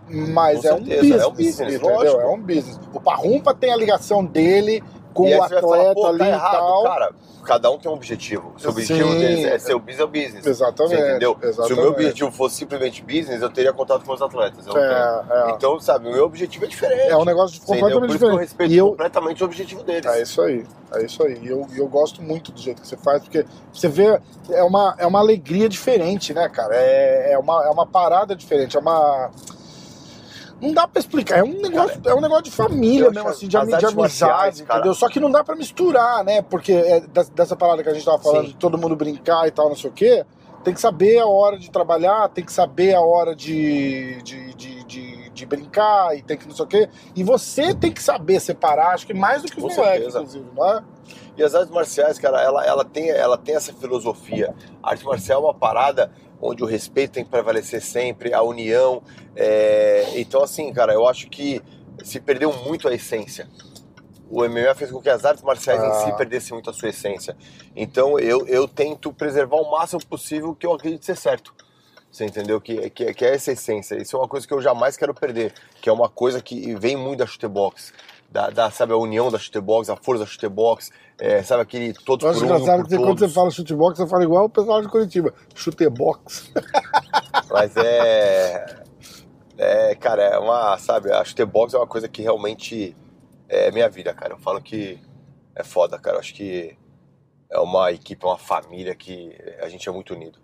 mas Com é um certeza, business. é um business, lógico. É um business. O Parrumpa tem a ligação dele com o você vai falar, atleta pô, ali tá errado. tal. Cara, cada um tem um objetivo. Se o objetivo Sim. deles é ser o business, é o business. Exatamente, Você entendeu? Se o exatamente. meu objetivo fosse simplesmente business, eu teria contato com os atletas. É, é. Então, sabe, o meu objetivo é diferente. É um negócio completamente Por isso que eu diferente. respeito eu, completamente o objetivo deles. É isso aí, é isso aí. E eu, eu gosto muito do jeito que você faz, porque você vê, é uma, é uma alegria diferente, né, cara? É, é, uma, é uma parada diferente, é uma. Não dá pra explicar, é um negócio, é um negócio de família mesmo, assim, de, de marciais, amizade, cara- entendeu? Só que não dá pra misturar, né? Porque é dessa parada que a gente tava falando, Sim. de todo mundo brincar e tal, não sei o quê, tem que saber a hora de trabalhar, tem que saber a hora de, de, de, de, de brincar e tem que não sei o quê. E você tem que saber separar, acho que mais do que os moleques, inclusive, não é? E as artes marciais, cara, ela, ela, tem, ela tem essa filosofia. A arte marcial é uma parada onde o respeito tem que prevalecer sempre, a união. é, Então, assim, cara, eu acho que se perdeu muito a essência. O MMA fez com que as artes marciais em Ah. si perdessem muito a sua essência. Então, eu, eu tento preservar o máximo possível que eu acredito ser certo. Você entendeu? Que, que, que é essa essência. Isso é uma coisa que eu jamais quero perder. Que é uma coisa que vem muito da chutebox. Da, da, sabe, a união da chutebox, a força da chutebox. É, sabe, aquele todos acho por um, engraçado que quando você fala chutebox, você fala igual o pessoal de Curitiba. Chutebox. Mas é... É, cara, é uma, sabe, a chutebox é uma coisa que realmente é minha vida, cara. Eu falo que é foda, cara. Eu acho que é uma equipe, é uma família que a gente é muito unido.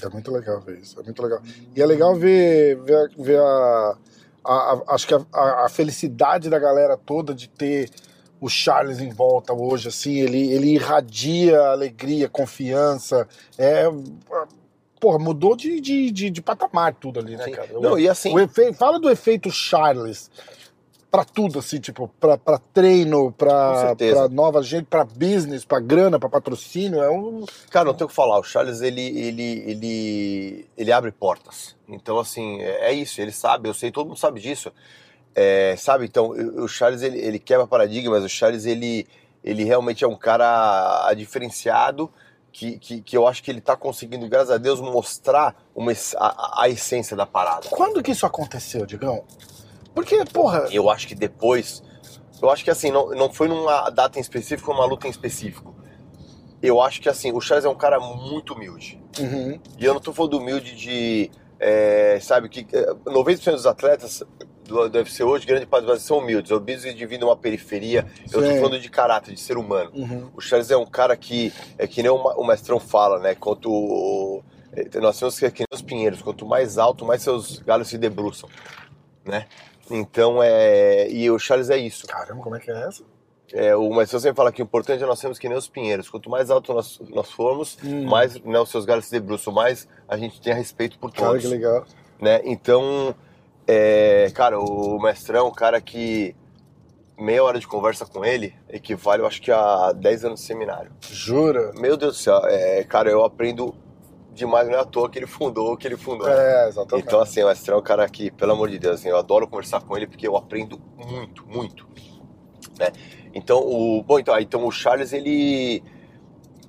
É muito legal ver isso, é muito legal. E é legal ver, ver, ver a, a- a- Acho que a, a- felicidade da galera toda de ter o Charles em volta hoje, assim, ele, ele irradia alegria, confiança. É. Porra, mudou de, de, de, de patamar tudo ali, né, Sim. cara? Não, e assim, O efe- fala do efeito Charles pra tudo, assim, tipo, pra treino, pra nova gente, pra business, pra grana, pra patrocínio. É um. Cara, não tem o que falar. O Charles, ele, ele, ele, ele abre portas. Então, assim, é é isso. Ele sabe, eu sei, todo mundo sabe disso. É, sabe, então, o Charles, ele, ele quebra paradigmas. O Charles, ele, ele realmente é um cara diferenciado que, que, que eu acho que ele tá conseguindo, graças a Deus, mostrar uma, a, a essência da parada. Quando que isso aconteceu, Digão? Porque, porra. Eu acho que depois. Eu acho que assim, não, não foi numa data em específico, numa luta em específico. Eu acho que assim, o Charles é um cara muito humilde. Uhum. E eu não tô falando humilde de. é, sabe, que é, 90% dos atletas do, do UFC hoje, grande parte deles são humildes, humildes e dividem uma periferia. Eu tô Sim. falando de caráter, de ser humano. Uhum. O Charles é um cara que, é que nem o, mestrão fala, né? Quanto. o- é, nós temos que, que nem os pinheiros, quanto mais alto, mais seus galhos se debruçam, né? Então é. E o Charles é isso. Caramba, como é que é essa? É, o mestrão sempre fala que o importante é nós sermos que nem os pinheiros. Quanto mais alto nós, nós formos, Hum. mais né, os seus galhos se debruçam, mais a gente tem respeito por Cara, todos que legal. né? Então, é, cara, o mestrão é um cara que meia hora de conversa com ele equivale, eu acho que a 10 anos de seminário. Jura? Meu Deus do céu, é, cara, eu aprendo demais, não é à toa que ele fundou o que ele fundou. É, exatamente. Então, assim, o mestrão é um cara que, pelo amor de Deus, assim, eu adoro conversar com ele porque eu aprendo muito, muito, né? Então, o, bom, então, então o Charles, ele,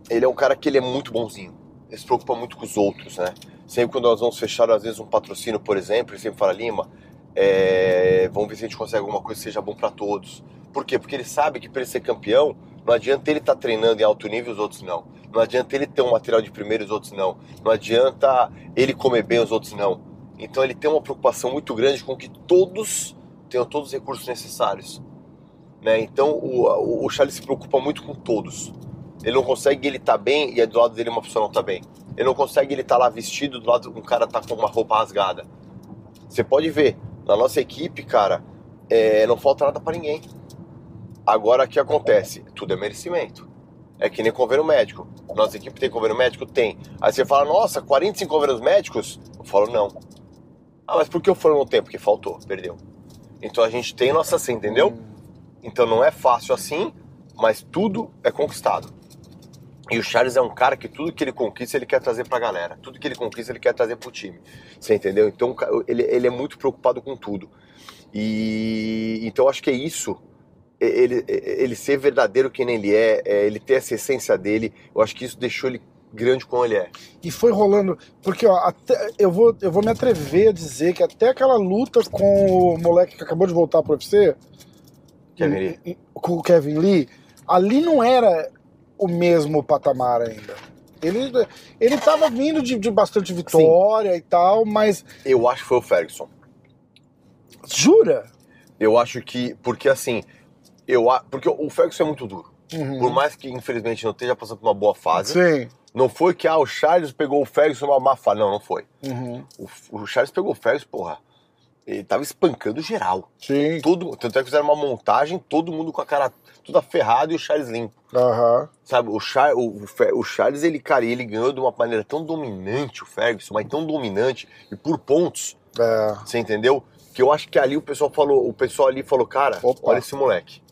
ele é um cara que ele é muito bonzinho. Ele se preocupa muito com os outros, né? Sempre quando nós vamos fechar, às vezes, um patrocínio, por exemplo, ele sempre fala, Lima, é, vamos ver se a gente consegue alguma coisa que seja bom para todos. Por quê? Porque ele sabe que para ele ser campeão, não adianta ele estar treinando em alto nível e os outros não. Não adianta ele ter um material de primeiro e os outros não. Não adianta ele comer bem e os outros não. Então ele tem uma preocupação muito grande com que todos tenham todos os recursos necessários. Né? Então o, o Charles se preocupa muito com todos. Ele não consegue ele estar bem e do lado dele uma pessoa não está bem. Ele não consegue ele estar lá vestido do lado um cara tá com uma roupa rasgada. Você pode ver, na nossa equipe, cara, é, não falta nada para ninguém. Agora o que acontece? Tudo é merecimento. É que nem convênio médico. Nossa equipe tem convênio médico? Tem. Aí você fala, nossa, 45 convênios médicos? Eu falo, não. Ah, mas por que eu falo não tem? Porque faltou, perdeu. Então a gente tem nossa assim, entendeu? Então não é fácil assim, mas tudo é conquistado. E o Charles é um cara que tudo que ele conquista ele quer trazer pra galera. Tudo que ele conquista ele quer trazer pro time. Você entendeu? Então ele, ele é muito preocupado com tudo. E então acho que é isso. Ele, ele ser verdadeiro quem ele é, é, ele ter essa essência dele, eu acho que isso deixou ele grande como ele é. E foi rolando. Porque, ó, até, eu, vou, eu vou me atrever a dizer que até aquela luta com o moleque que acabou de voltar pro UFC, Kevin Lee. com o Kevin Lee, ali não era o mesmo patamar ainda. Ele, ele tava vindo de, de bastante vitória e tal, mas Eu acho que foi o Ferguson. jura? Eu acho que. Porque assim. Eu, porque o Ferguson é muito duro. Por mais que, infelizmente, não esteja passando por uma boa fase. Sim. Não foi que ah, o Charles pegou o Ferguson numa má fase. Não, não foi. Uhum. O, o Charles pegou o Ferguson, porra. Ele tava espancando geral. Sim. Todo, tanto é que fizeram uma montagem, todo mundo com a cara toda ferrada e o Charles limpo. Aham. Sabe, o, Char, o, o Charles, ele, cara, ele ganhou de uma maneira tão dominante, o Ferguson, mas tão dominante, e por pontos, É. você entendeu? Que eu acho que ali o pessoal falou, o pessoal ali falou, cara, Opa. olha esse moleque.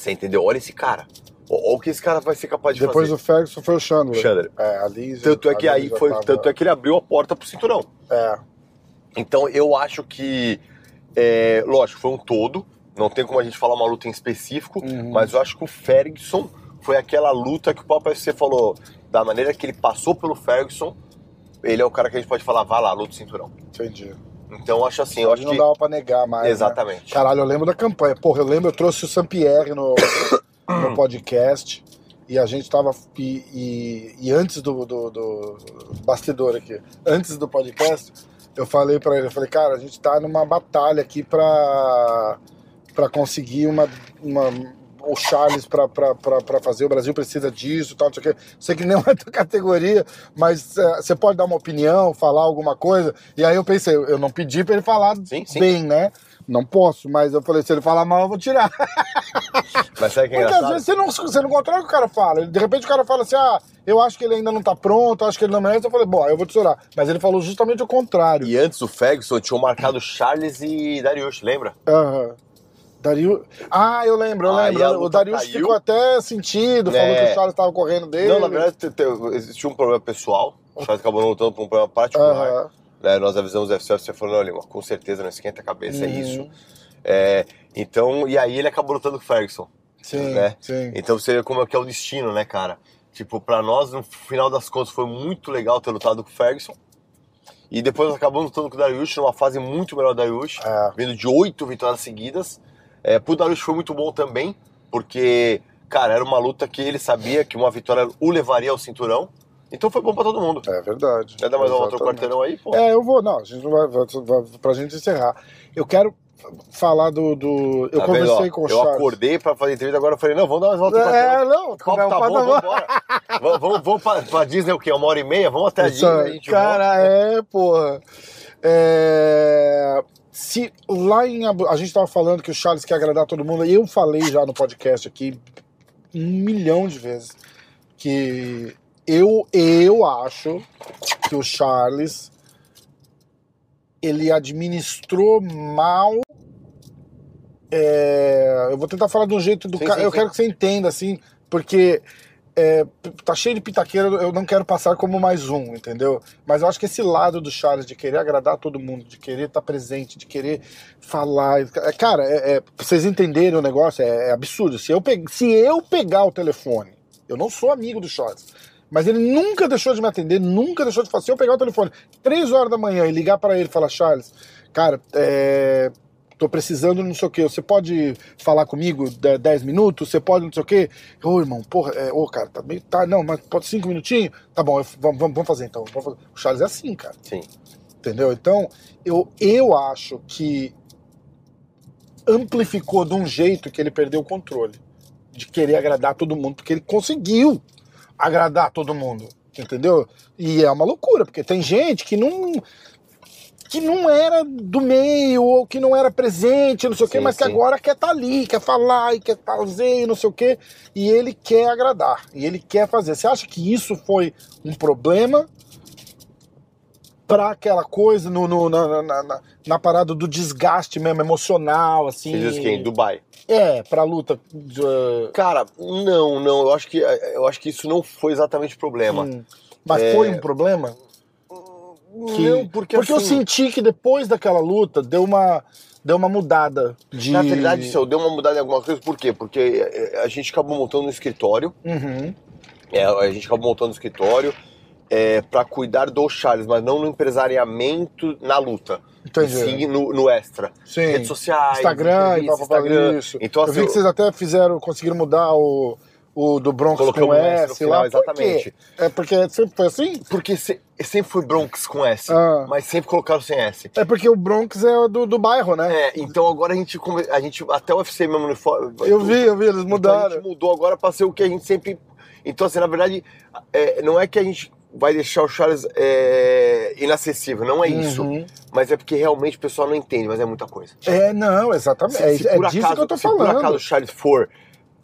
Você entendeu? Olha esse cara. Olha o que esse cara vai ser capaz de Depois fazer. do Ferguson foi o Chandler. Chandler. É, ali já- Tanto é que aí foi, tava- tanto é que ele abriu a porta pro cinturão. É. Então eu acho que, é, lógico, foi um todo. Não tem como a gente falar uma luta em específico, Uhum. mas eu acho que o Ferguson foi aquela luta que o Papo FC falou, da maneira que ele passou pelo Ferguson, ele é o cara que a gente pode falar, vai lá, luta o cinturão. Entendi. Então eu acho assim, eu acho não que. dava pra negar mais. né? Exatamente. Caralho, eu lembro da campanha. Porra, eu lembro, eu trouxe o Sampierre no, no podcast. E a gente tava. E, e- e antes do, do, do bastidor aqui, antes do podcast, eu falei pra ele, eu falei, cara, a gente tá numa batalha aqui pra, pra conseguir uma. uma o Charles pra fazer, o Brasil precisa disso, tal, não sei o quê. Sei que não é da categoria, mas é, você pode dar uma opinião, falar alguma coisa. E aí eu pensei, eu não pedi pra ele falar Sim, sim. bem, né? Não posso, mas eu falei, se ele falar mal, eu vou tirar. Mas sabe o que é Porque às engraçado? vezes você não, você não controla o que o cara fala. De repente o cara fala assim, ah, eu acho que ele ainda não tá pronto, acho que ele não merece. Eu falei, bom, eu vou tesourar. Mas ele falou justamente o contrário. E antes do Ferguson, tinham marcado Charles e Dariush, lembra? Aham. Dario... Ah, eu lembro, eu lembro. O Darius caiu. ficou até sentido, falou É. que o Charles tava correndo dele. Não, na verdade, existiu um problema pessoal. O Charles acabou não lutando por um problema particular. Né, nós avisamos o UFC, você falou, não, Lima, com certeza, não esquenta a cabeça, é Uhum. isso. É, então, e aí ele acabou lutando com o Ferguson, Sim, né? sim. Então você vê como é que é o destino, né, cara? Tipo, pra nós, no final das contas, foi muito legal ter lutado com o Ferguson. E depois nós acabamos lutando com o Dariush, numa fase muito melhor do Dariush, É. vindo de oito vitórias seguidas. É, pro foi muito bom também, porque, cara, era uma luta que ele sabia que uma vitória o levaria ao cinturão. Então foi bom pra todo mundo. É verdade. Quer dar mais uma outro quarteirão aí, pô? É, eu vou, não, a gente não vai, vai, vai pra gente encerrar. Eu quero falar do. do eu Tá vendo, conversei ó? com o Eu Charles. acordei pra fazer entrevista, agora eu falei, não, vamos dar mais volta no É, não, O papo tá bom, vamos embora. vamos, vamos, vamos pra, pra Disney o quê? Uma hora e meia? Vamos até a Disney, cara, volta. é, porra. É, se lá em a gente tava falando que o Charles quer agradar todo mundo, e eu falei já no podcast aqui um milhão de vezes que eu eu acho que o Charles ele administrou mal é, eu vou tentar falar de um jeito do Sim, cara. sim, Eu sim. quero que você entenda, assim, porque é, tá cheio de pitaqueira, eu não quero passar como mais um, entendeu? Mas eu acho que esse lado do Charles de querer agradar todo mundo, de querer estar presente, de querer falar. é, Cara, é, é, pra vocês entenderem o negócio, é, é absurdo. Se eu, se eu pegar o telefone, eu não sou amigo do Charles. Mas ele nunca deixou de me atender, nunca deixou de falar. Se eu pegar o telefone três horas da manhã e ligar para ele e falar, Charles, cara, é, tô precisando não sei o que, você pode falar comigo de- 10 minutos? Você pode não sei o que? Ô, irmão, porra, é, ô, cara, tá meio. Tá, não, mas pode cinco minutinhos? Tá bom, vamos, vamos, vamos fazer então. vamos fazer. O Charles é assim, cara. Sim. Entendeu? Então, eu, eu acho que amplificou de um jeito que ele perdeu o controle. De querer agradar todo mundo, porque ele conseguiu agradar todo mundo. Entendeu? E é uma loucura, porque tem gente que não. Que não era do meio, ou que não era presente, não sei o quê, Sim, mas que sim. agora quer estar ali, quer falar e quer fazer, e não sei o quê. E ele quer agradar, e ele quer fazer. Você acha que isso foi um problema? pra aquela coisa no, no- na, na, na- na parada do desgaste mesmo emocional, assim. Você diz que em Dubai. É, pra luta. de, uh, Cara, não, não. Eu acho que, eu acho que isso não foi exatamente problema. hum, Mas É. foi um problema? Que- Não, porque, Porque eu assim, senti que depois daquela luta deu uma, deu uma mudada de. Na verdade, isso deu uma mudada em alguma coisa, por quê? Porque eh, a gente acabou montando um escritório, Uhum. é, a gente acabou montando um escritório é, para cuidar do Charles, mas não no empresariamento na luta. Entendi. Sim no, no extra. Sim. Redes sociais, Instagram e papapá, Instagram. isso. Então, eu assim, vi que vocês até fizeram, conseguiram mudar o, o do Bronx Colocamos com o S no S final, lá. Por exatamente. quê? É porque sempre foi assim? Porque se- sempre foi Bronx com S, Ah. mas sempre colocaram sem S. É porque o Bronx é do, do bairro, né? É, então agora a gente, a gente até o UFC mesmo no fo- Eu vi, eu vi, eles Então a mudaram. gente mudou agora pra ser o que a gente sempre. Então, assim, na verdade, é, não é que a gente vai deixar o Charles é, inacessível, não é isso. Uhum. Mas é porque realmente o pessoal não entende, mas é muita coisa. É, não, exatamente. Se- é se é por disso acaso- que eu tô se por acaso falando. o Charles for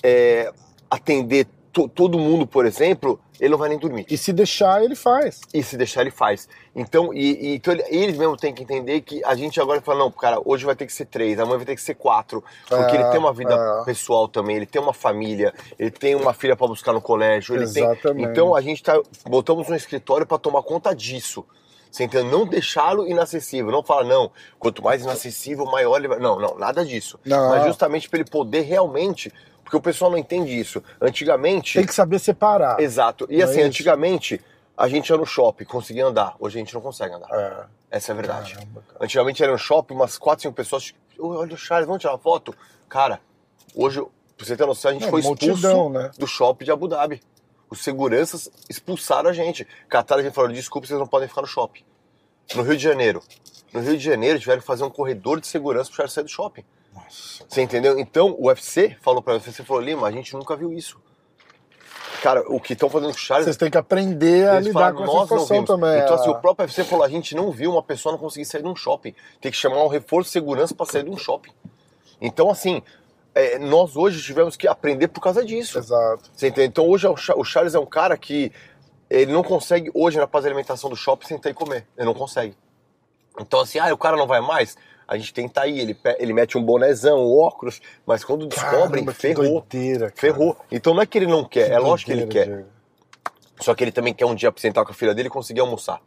é, atender to- todo mundo, por exemplo, ele não vai nem dormir. E se deixar, ele faz. E se deixar, ele faz. Então, e, e- então ele- eles mesmo têm que entender que a gente agora fala, não, cara, hoje vai ter que ser três, amanhã vai ter que ser quatro. Porque É, ele tem uma vida é. pessoal também, ele tem uma família, ele tem uma filha para buscar no colégio, ele tem. Exatamente. Então a gente tá. Botamos um escritório para tomar conta disso. Você entendeu? Não deixá-lo inacessível. Não falar, não, quanto mais inacessível, maior ele vai. Não, não, nada disso. Não. Mas justamente para ele poder realmente. Porque o pessoal não entende isso. Antigamente. Tem que saber separar. Exato. E Não é assim, isso? antigamente, a gente ia no shopping, conseguia andar. Hoje a gente não consegue andar. É, Essa é a verdade. caramba, cara. Antigamente era no shopping, umas 4, 5 pessoas. "Ô, Olha o Charles, vamos tirar uma foto? Cara, hoje, pra você ter noção, a gente É, foi expulso multidão, né? do shopping de Abu Dhabi. Os seguranças expulsaram a gente. Cataram a gente e falaram: desculpa, vocês não podem ficar no shopping. No Rio de Janeiro. No Rio de Janeiro tiveram que fazer um corredor de segurança pro Charles sair do shopping. Nossa. Você entendeu? Então o UFC falou pra você, você falou, Lima, a gente nunca viu isso. Cara, o que estão fazendo com o Charles. Vocês têm que aprender a lidar falaram, com essa "Nós não situação vimos." também. Então, assim, é. o próprio UFC falou: a gente não viu uma pessoa não conseguir sair de um shopping. Tem que chamar um reforço de segurança para sair de um shopping. Então, assim, é, nós hoje tivemos que aprender por causa disso. Exato. Você entende? Então, hoje o Cha- o Charles é um cara que ele não consegue, hoje, na praça de alimentação do shopping, sentar e comer. Ele não consegue. Então, assim, ah, o cara não vai mais. A gente tenta ir, ele, ele mete um bonezão, um óculos, mas quando descobrem, Caramba, ferrou. doideira. Ferrou. Então não é que ele não quer, Que é lógico que ele doideira, quer. Diego. Só que ele também quer um dia sentar com a filha dele e conseguir almoçar.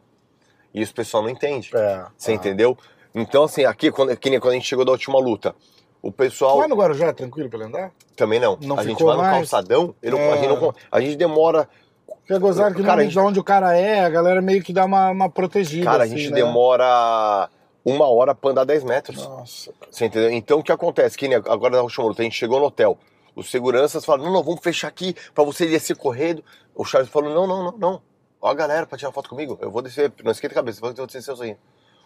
E isso o pessoal não entende. É. Você ah. entendeu? Então, assim, aqui, quando, que nem quando a gente chegou da última luta, o pessoal Lá no Guarujá é tranquilo pra ele andar? também não. Não a gente vai no mais? calçadão, ele não- a, É. gente não- a gente demora. Porque é gozado que Cara, a gente- de onde o cara é, a galera meio que dá uma, uma protegida. Cara, a assim, gente né? demora uma hora pra andar 10 metros. Nossa, cara. Você entendeu? Então o que acontece? Que agora da última luta, a gente chegou no hotel. Os seguranças falaram: não, não, vamos fechar aqui pra você descer correndo. O Charles falou: não, não, não, não. Ó a galera pra tirar foto comigo. Eu vou descer, não esquenta a cabeça, eu vou descer sozinho.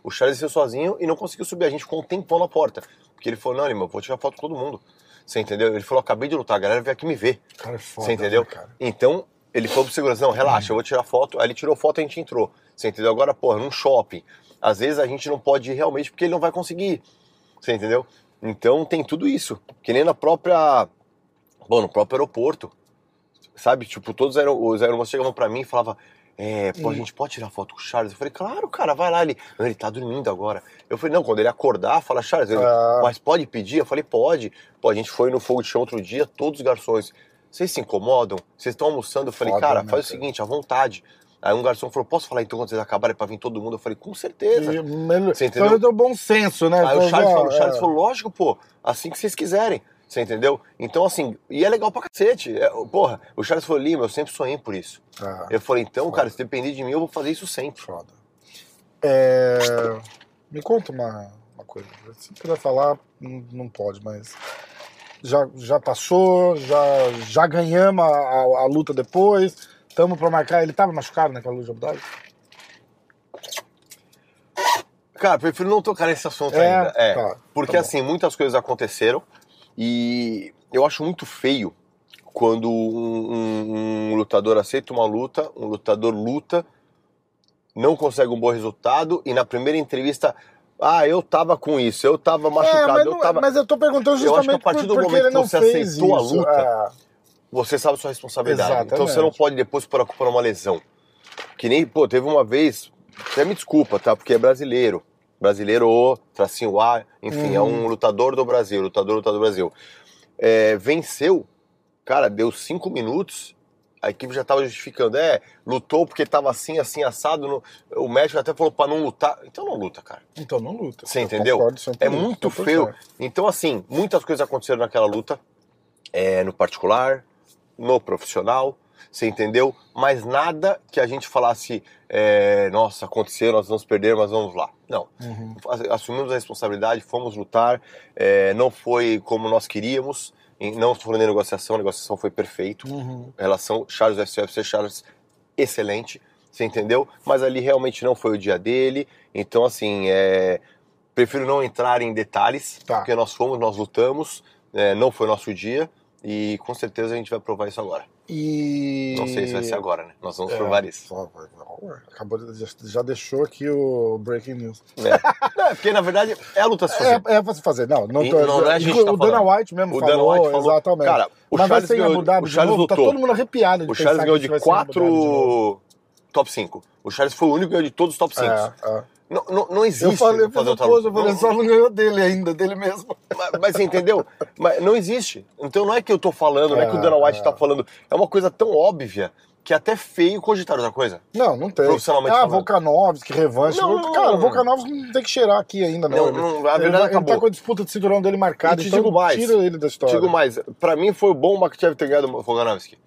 O Charles desceu sozinho e não conseguiu subir. A gente ficou um tempão na porta. Porque ele falou: não, eu vou tirar foto com todo mundo. Você entendeu? Ele falou: acabei de lutar, a galera veio aqui me ver. O cara é foda. Você entendeu? né, cara? Então, ele falou pro segurança, não, relaxa, eu vou tirar foto. Aí ele tirou foto e a gente entrou. Você entendeu? Agora, porra, num shopping. Às vezes a gente não pode ir realmente porque ele não vai conseguir. Você entendeu? Então tem tudo isso. Que nem na própria. Bom, no próprio aeroporto. Sabe? Tipo, todos os aero- os aeromoços chegavam pra mim e falavam. É, pô, a gente pode tirar foto com o Charles? Eu falei, claro, cara, vai lá. Ele, não, ele tá dormindo agora. Eu falei, não, quando ele acordar, fala, Charles, ele, Ah. mas pode pedir? Eu falei, pode. Pô, a gente foi no fogo de chão outro dia, todos os garçons. Vocês se incomodam? Vocês estão almoçando? Eu falei, Foda, cara, né, faz o cara? seguinte, à vontade. Aí um garçom falou, posso falar então quando vocês acabarem pra vir todo mundo? Eu falei, com certeza. E, melhor- Você entendeu? Bom senso, né? Aí o Charles, falou, o Charles é. falou, lógico, pô, assim que vocês quiserem. Você entendeu? Então, assim, e é legal pra cacete. É, porra, o Charles falou, Lima, eu sempre sonhei por isso. Ah, Eu falei, então, cara, se depender de mim, eu vou fazer isso sempre. foda. É, Me conta uma, uma coisa. Se puder falar, não, não pode, mas. Já, já passou, já, já ganhamos a, a- a luta depois. Estamos pra marcar. Ele tava machucado naquela luta de Abu Dhabi? Cara, prefiro não tocar nesse assunto É? ainda. É. Tá, porque, tá assim, muitas coisas aconteceram e eu acho muito feio quando um, um- um lutador aceita uma luta, um lutador luta, não consegue um bom resultado e na primeira entrevista, ah, eu tava com isso, eu tava machucado, É, eu não- tava. mas eu tô perguntando Eu acho que a justamente partir por- do momento que não você aceitou a isso. luta, É. você sabe a sua responsabilidade. Exatamente. Então você não pode depois pôr a culpa numa lesão. Que nem, pô, teve uma vez, até me desculpa, tá? Porque é brasileiro. Brasileiro, tracinho A, enfim, é Uhum. um lutador do Brasil, lutador, lutador do Brasil. É, venceu, cara, deu cinco minutos, a equipe já tava justificando, é, lutou porque tava assim, assim, assado, no- o médico até falou pra não lutar. Então não luta, cara. Então não luta. Você Eu entendeu? concordo 100%, É muito 100%. feio. Então, assim, muitas coisas aconteceram naquela luta, é, no particular, no profissional. você entendeu? Mas nada que a gente falasse, é, nossa, aconteceu, nós vamos perder, mas vamos lá. Não. Uhum. Assumimos a responsabilidade, fomos lutar, é, não foi como nós queríamos, não foi nem negociação, a negociação foi perfeito. Uhum. Relação Charles UFC Charles, excelente, você entendeu? Mas ali realmente não foi o dia dele, então assim, é, prefiro não entrar em detalhes, Tá. porque nós fomos, nós lutamos, é, não foi nosso dia, e com certeza a gente vai provar isso agora. E. Não sei se vai ser agora, né? Nós vamos É, provar isso. só- Acabou de, já- deixou aqui o breaking news. É. Não, é porque na verdade é a luta se fazer. É, é pra se fazer, não. Não, tô, não, não é a gente o tá Dana falando. White mesmo O Dana falou, White falou- exatamente. Cara, o Mas vai Charles ser em ganhou- Abu Dhabi o de Charles novo, tá todo mundo arrepiado de O Charles ganhou de vai quatro top 5. O Charles foi o único que ganhou de todos os top 5. É, é. Não, não, não existe Eu falei, eu fazer outra pô, luta. eu falei, Não- só não ganhou dele ainda, dele mesmo. Mas, mas você entendeu? Mas não existe. Então não é que eu tô falando, não é que o É, Dana White é. tá falando. É uma coisa tão óbvia que é até feio cogitar outra coisa. Não, não tem. Profissionalmente Ah, falando. Volkanovski, revanche. Não, não, Cara, não. o Volkanovski não tem que cheirar aqui ainda, não. Não, Ele- não, a ele, verdade ele acabou. tá com a disputa de cinturão dele marcada, E te então digo mais. tira ele da história. Digo mais, pra mim foi bom o Makhachev ter ganhado o Volkanovski.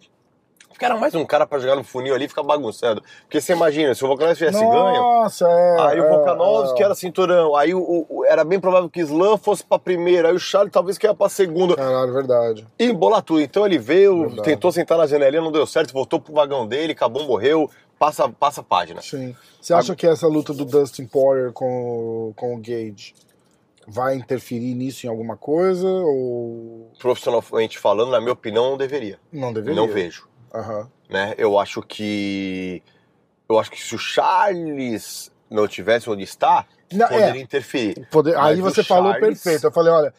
Era mais um cara pra jogar no funil ali e ficar bagunçando. Porque você imagina, se o Volkanovski tivesse ganho, Nossa, é. Aí o é, Volkanovski é. era cinturão. Aí o, o- era bem provável que Slam fosse pra primeira. Aí o Charles talvez que ia pra segunda. Caralho, verdade. E embolar tudo. Então ele veio, Verdade. tentou sentar na janelinha, não deu certo, voltou pro vagão dele, acabou, morreu. Passa, passa a página. Sim. Você acha que essa luta do Dustin Poirier com, com o Gage vai interferir nisso em alguma coisa ou Profissionalmente falando, na minha opinião, não deveria. não deveria? Não vejo. Aham. Né? Eu acho que. Eu acho que se o Charles não tivesse onde está, Não, poderia é. interferir. Poder- Aí você falou Charles- perfeito. Eu falei, olha,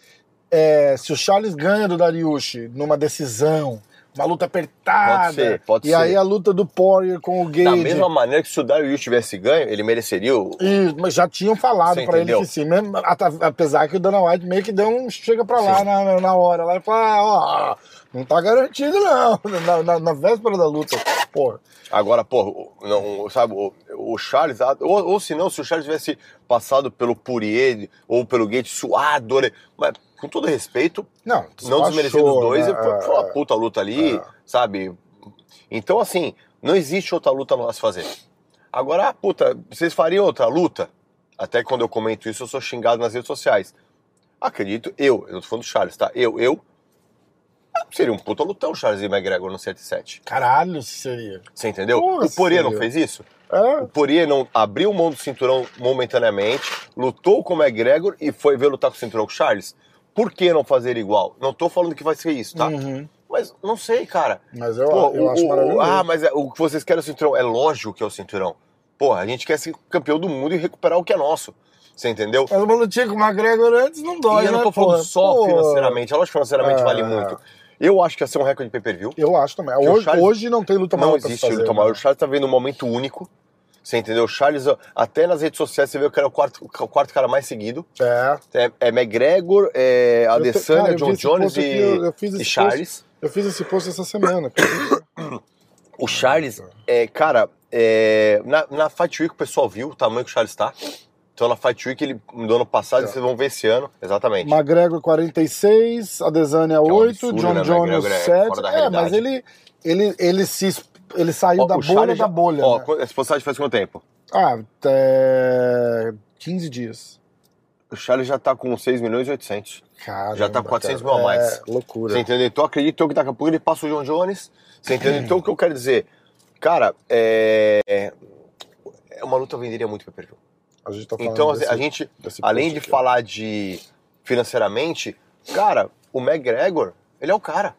é, se o Charles ganha do Dariushi numa decisão, uma luta apertada, Pode ser, pode e ser. aí a luta do Poirier com o Gage. Da mesma maneira que se o Darius tivesse ganho, ele mereceria o. E, mas já tinham falado pra ele que sim, mesmo, apesar que o Dana White meio que deu um chega pra lá na, na- hora, lá e fala, ah, ó, não tá garantido não, na, na- na véspera da luta, pô, Agora, pô, não, sabe, o, o Charles, ou, ou se não, se o Charles tivesse passado pelo Poirier ou pelo Gate suado, né, mas com todo respeito, não, não desmerecendo os dois, né? foi, uma É, puta luta ali, É. sabe? Então, assim, não existe outra luta a se fazer. Agora, ah, puta, vocês fariam outra luta? Até quando eu comento isso, eu sou xingado nas redes sociais. Acredito, eu, eu não tô falando do Charles, tá? Eu, eu, seria um puta lutão Charles e McGregor no 7-7. Caralho, se seria. Você entendeu? Porra, o Poirier não fez isso? É, O Poirier não abriu mão do cinturão momentaneamente, lutou com o McGregor e foi ver lutar com o cinturão com o Charles. Por que não fazer igual? Não tô falando que vai ser isso, tá? uhum. Mas não sei, cara. mas eu, Pô, eu o- acho maravilhoso. Ah, mas é- o que vocês querem é o cinturão. É lógico que é o cinturão. Porra, a gente quer ser campeão do mundo e recuperar o que é nosso. Você entendeu? Mas uma lutinha com o McGregor antes não dói, e eu não né, tô falando pô? só Pô, financeiramente. É lógico que financeiramente É. vale muito. Eu acho que ia ser um recorde de pay-per-view. Eu acho também. Hoje, Charles- hoje não tem luta Não maior se existe luta maior. né? O Charles tá vendo um momento único. Você entendeu? O Charles, até nas redes sociais, você vê que era o quarto, o quarto cara mais seguido. É. É, é McGregor, é Adesanya, John Jones post e, eu- eu e Charles. Eu fiz esse post essa semana. O Charles, é, cara, é, na, na Fight Week o pessoal viu o tamanho que o Charles tá. Então na Fight Week ele, do ano passado, É. vocês vão ver esse ano, exatamente. McGregor 46, Adesanya Que é um 8, absurdo, John né? Jones McGregor é 7. fora da É, mas ele, ele, ele, se, ele saiu Ó, da bolha da já- bolha. Ó, né? essa postagem faz quanto tempo? Ah, até 15 dias. O Charles já tá com 6 milhões e 800. Caramba, Já tá com 400 cara. mil a mais. É, loucura. Você entendeu? Então acredito que daqui a pouco ele passa o John Jones. Você entendeu? Então o que eu quero dizer? Cara, é. É uma luta venderia muito pay per view. A gente tá falando Então desse- a gente, além de aqui. falar de financeiramente, cara, o McGregor, ele é o cara.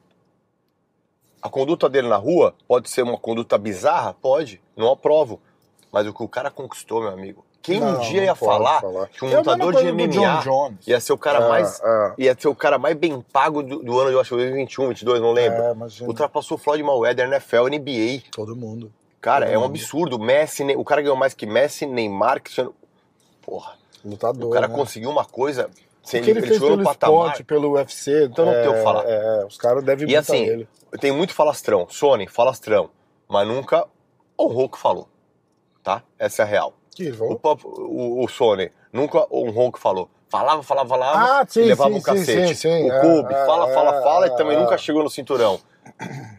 A conduta dele na rua pode ser uma conduta bizarra? Pode, não aprovo. Mas o que o cara conquistou, meu amigo. Quem um Não, dia não ia falar, falar. que um É lutador de MMA ia ser o cara É, mais. é. Ia ser o cara mais bem pago do, do ano de eu acho, 2021, 22, não lembro. É. Ultrapassou o Floyd Mayweather, NFL, NBA. Todo mundo. Cara, é um absurdo. Messi, o cara ganhou mais que Messi, Neymar, Cristiano. Porra. Lutador. O cara né? conseguiu uma coisa. Sem O que ele, fez no pelo patamar. esporte, pelo UFC. Então não é, tem o que falar. É, os caras devem E assim, ele. Tem muito falastrão. Sony, falastrão. Mas nunca honrou o que falou. Tá? Essa é a real. Que O, pop- o, o Sony nunca honrou o que falou. Falava, falava, falava Ah, sim, e levava sim, um cacete. sim, sim, o é, Kobe é, fala, fala, é, fala é, e também é. nunca chegou no cinturão.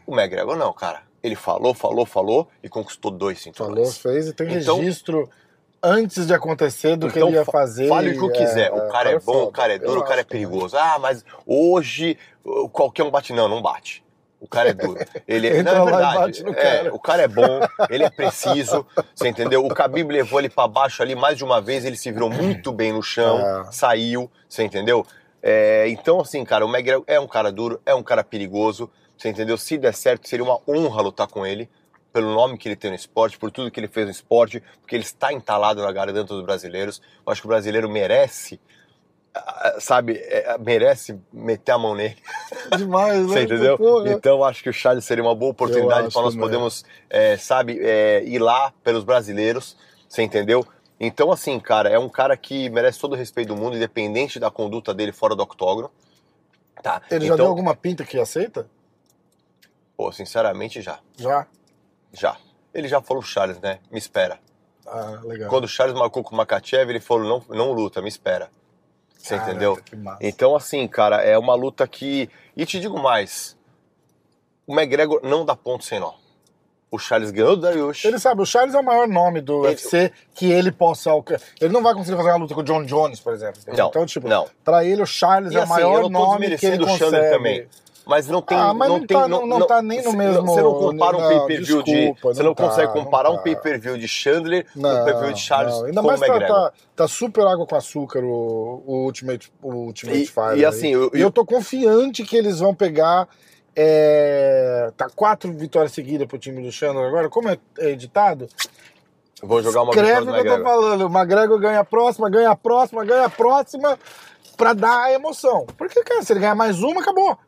O McGregor não, cara. Ele falou, falou, falou e conquistou dois Falou, cinturões. fez e tem Então- registro antes de acontecer do que Então, ele ia fa- fazer. Fale o que quiser. o cara é, bom, foda. o cara é Eu duro, o cara é também. perigoso. Ah, mas hoje uh, qualquer um bate. Não, não bate. O cara é duro. Ele é, não, é lá verdade. É, cara. o cara é bom, ele é preciso, você entendeu? O Khabib levou ele pra baixo ali mais de uma vez, ele se virou muito bem no chão, É. saiu, você entendeu? É, então, assim, cara, o McGregor é um cara duro, é um cara perigoso, você entendeu? Se der certo, seria uma honra lutar com ele, pelo nome que ele tem no esporte, por tudo que ele fez no esporte, porque ele está entalado na garganta dos brasileiros. Eu acho que o brasileiro merece, sabe, é, merece meter a mão nele. Demais, né? Você entendeu? Porra. Então acho que o Charles seria uma boa oportunidade para nós também. podermos, é, sabe, é, ir lá pelos brasileiros. Você entendeu? Então, assim, cara, é um cara que merece todo o respeito do mundo, independente da conduta dele fora do octógono. Tá? Ele já então, deu alguma pinta que aceita? pô, sinceramente, já. Já? Já. Ele já falou Charles, né? Me espera. Ah, legal. Quando o Charles marcou com o Makachev, ele falou: não, não luta, me espera. Você Caraca, entendeu? Então, assim, cara, é uma luta que. E te digo mais: o McGregor não dá ponto sem nó. O Charles ganhou do Dariush. Ele sabe, o Charles é o maior nome do Ele- UFC que ele possa alcançar. Ele não vai conseguir fazer uma luta com o John Jones, por exemplo. Não, então, tipo, não. pra ele o Charles E é o assim, maior nome que ele consegue. Chandler também. Mas não tem. Ah, mas não, não tem, tá- não- não tá nem no mesmo- Você não compara um não, pay-per-view de. Você não não consegue tá, não comparar um tá. pay-per-view de Chandler com Não, um pay-per-view de Charles não. Ainda com mais tá, McGregor. tá, tá super água com açúcar o, o Ultimate, o Ultimate E- Fighter. e aí. assim, eu- E eu tô confiante que eles vão pegar. é, tá quatro vitórias seguidas pro time do Chandler agora. Como é editado, Vou jogar uma escreve vitória o que eu tô falando. O McGregor ganha a próxima, ganha a próxima, ganha a próxima pra dar a emoção. Porque, cara, se ele ganhar mais uma, acabou.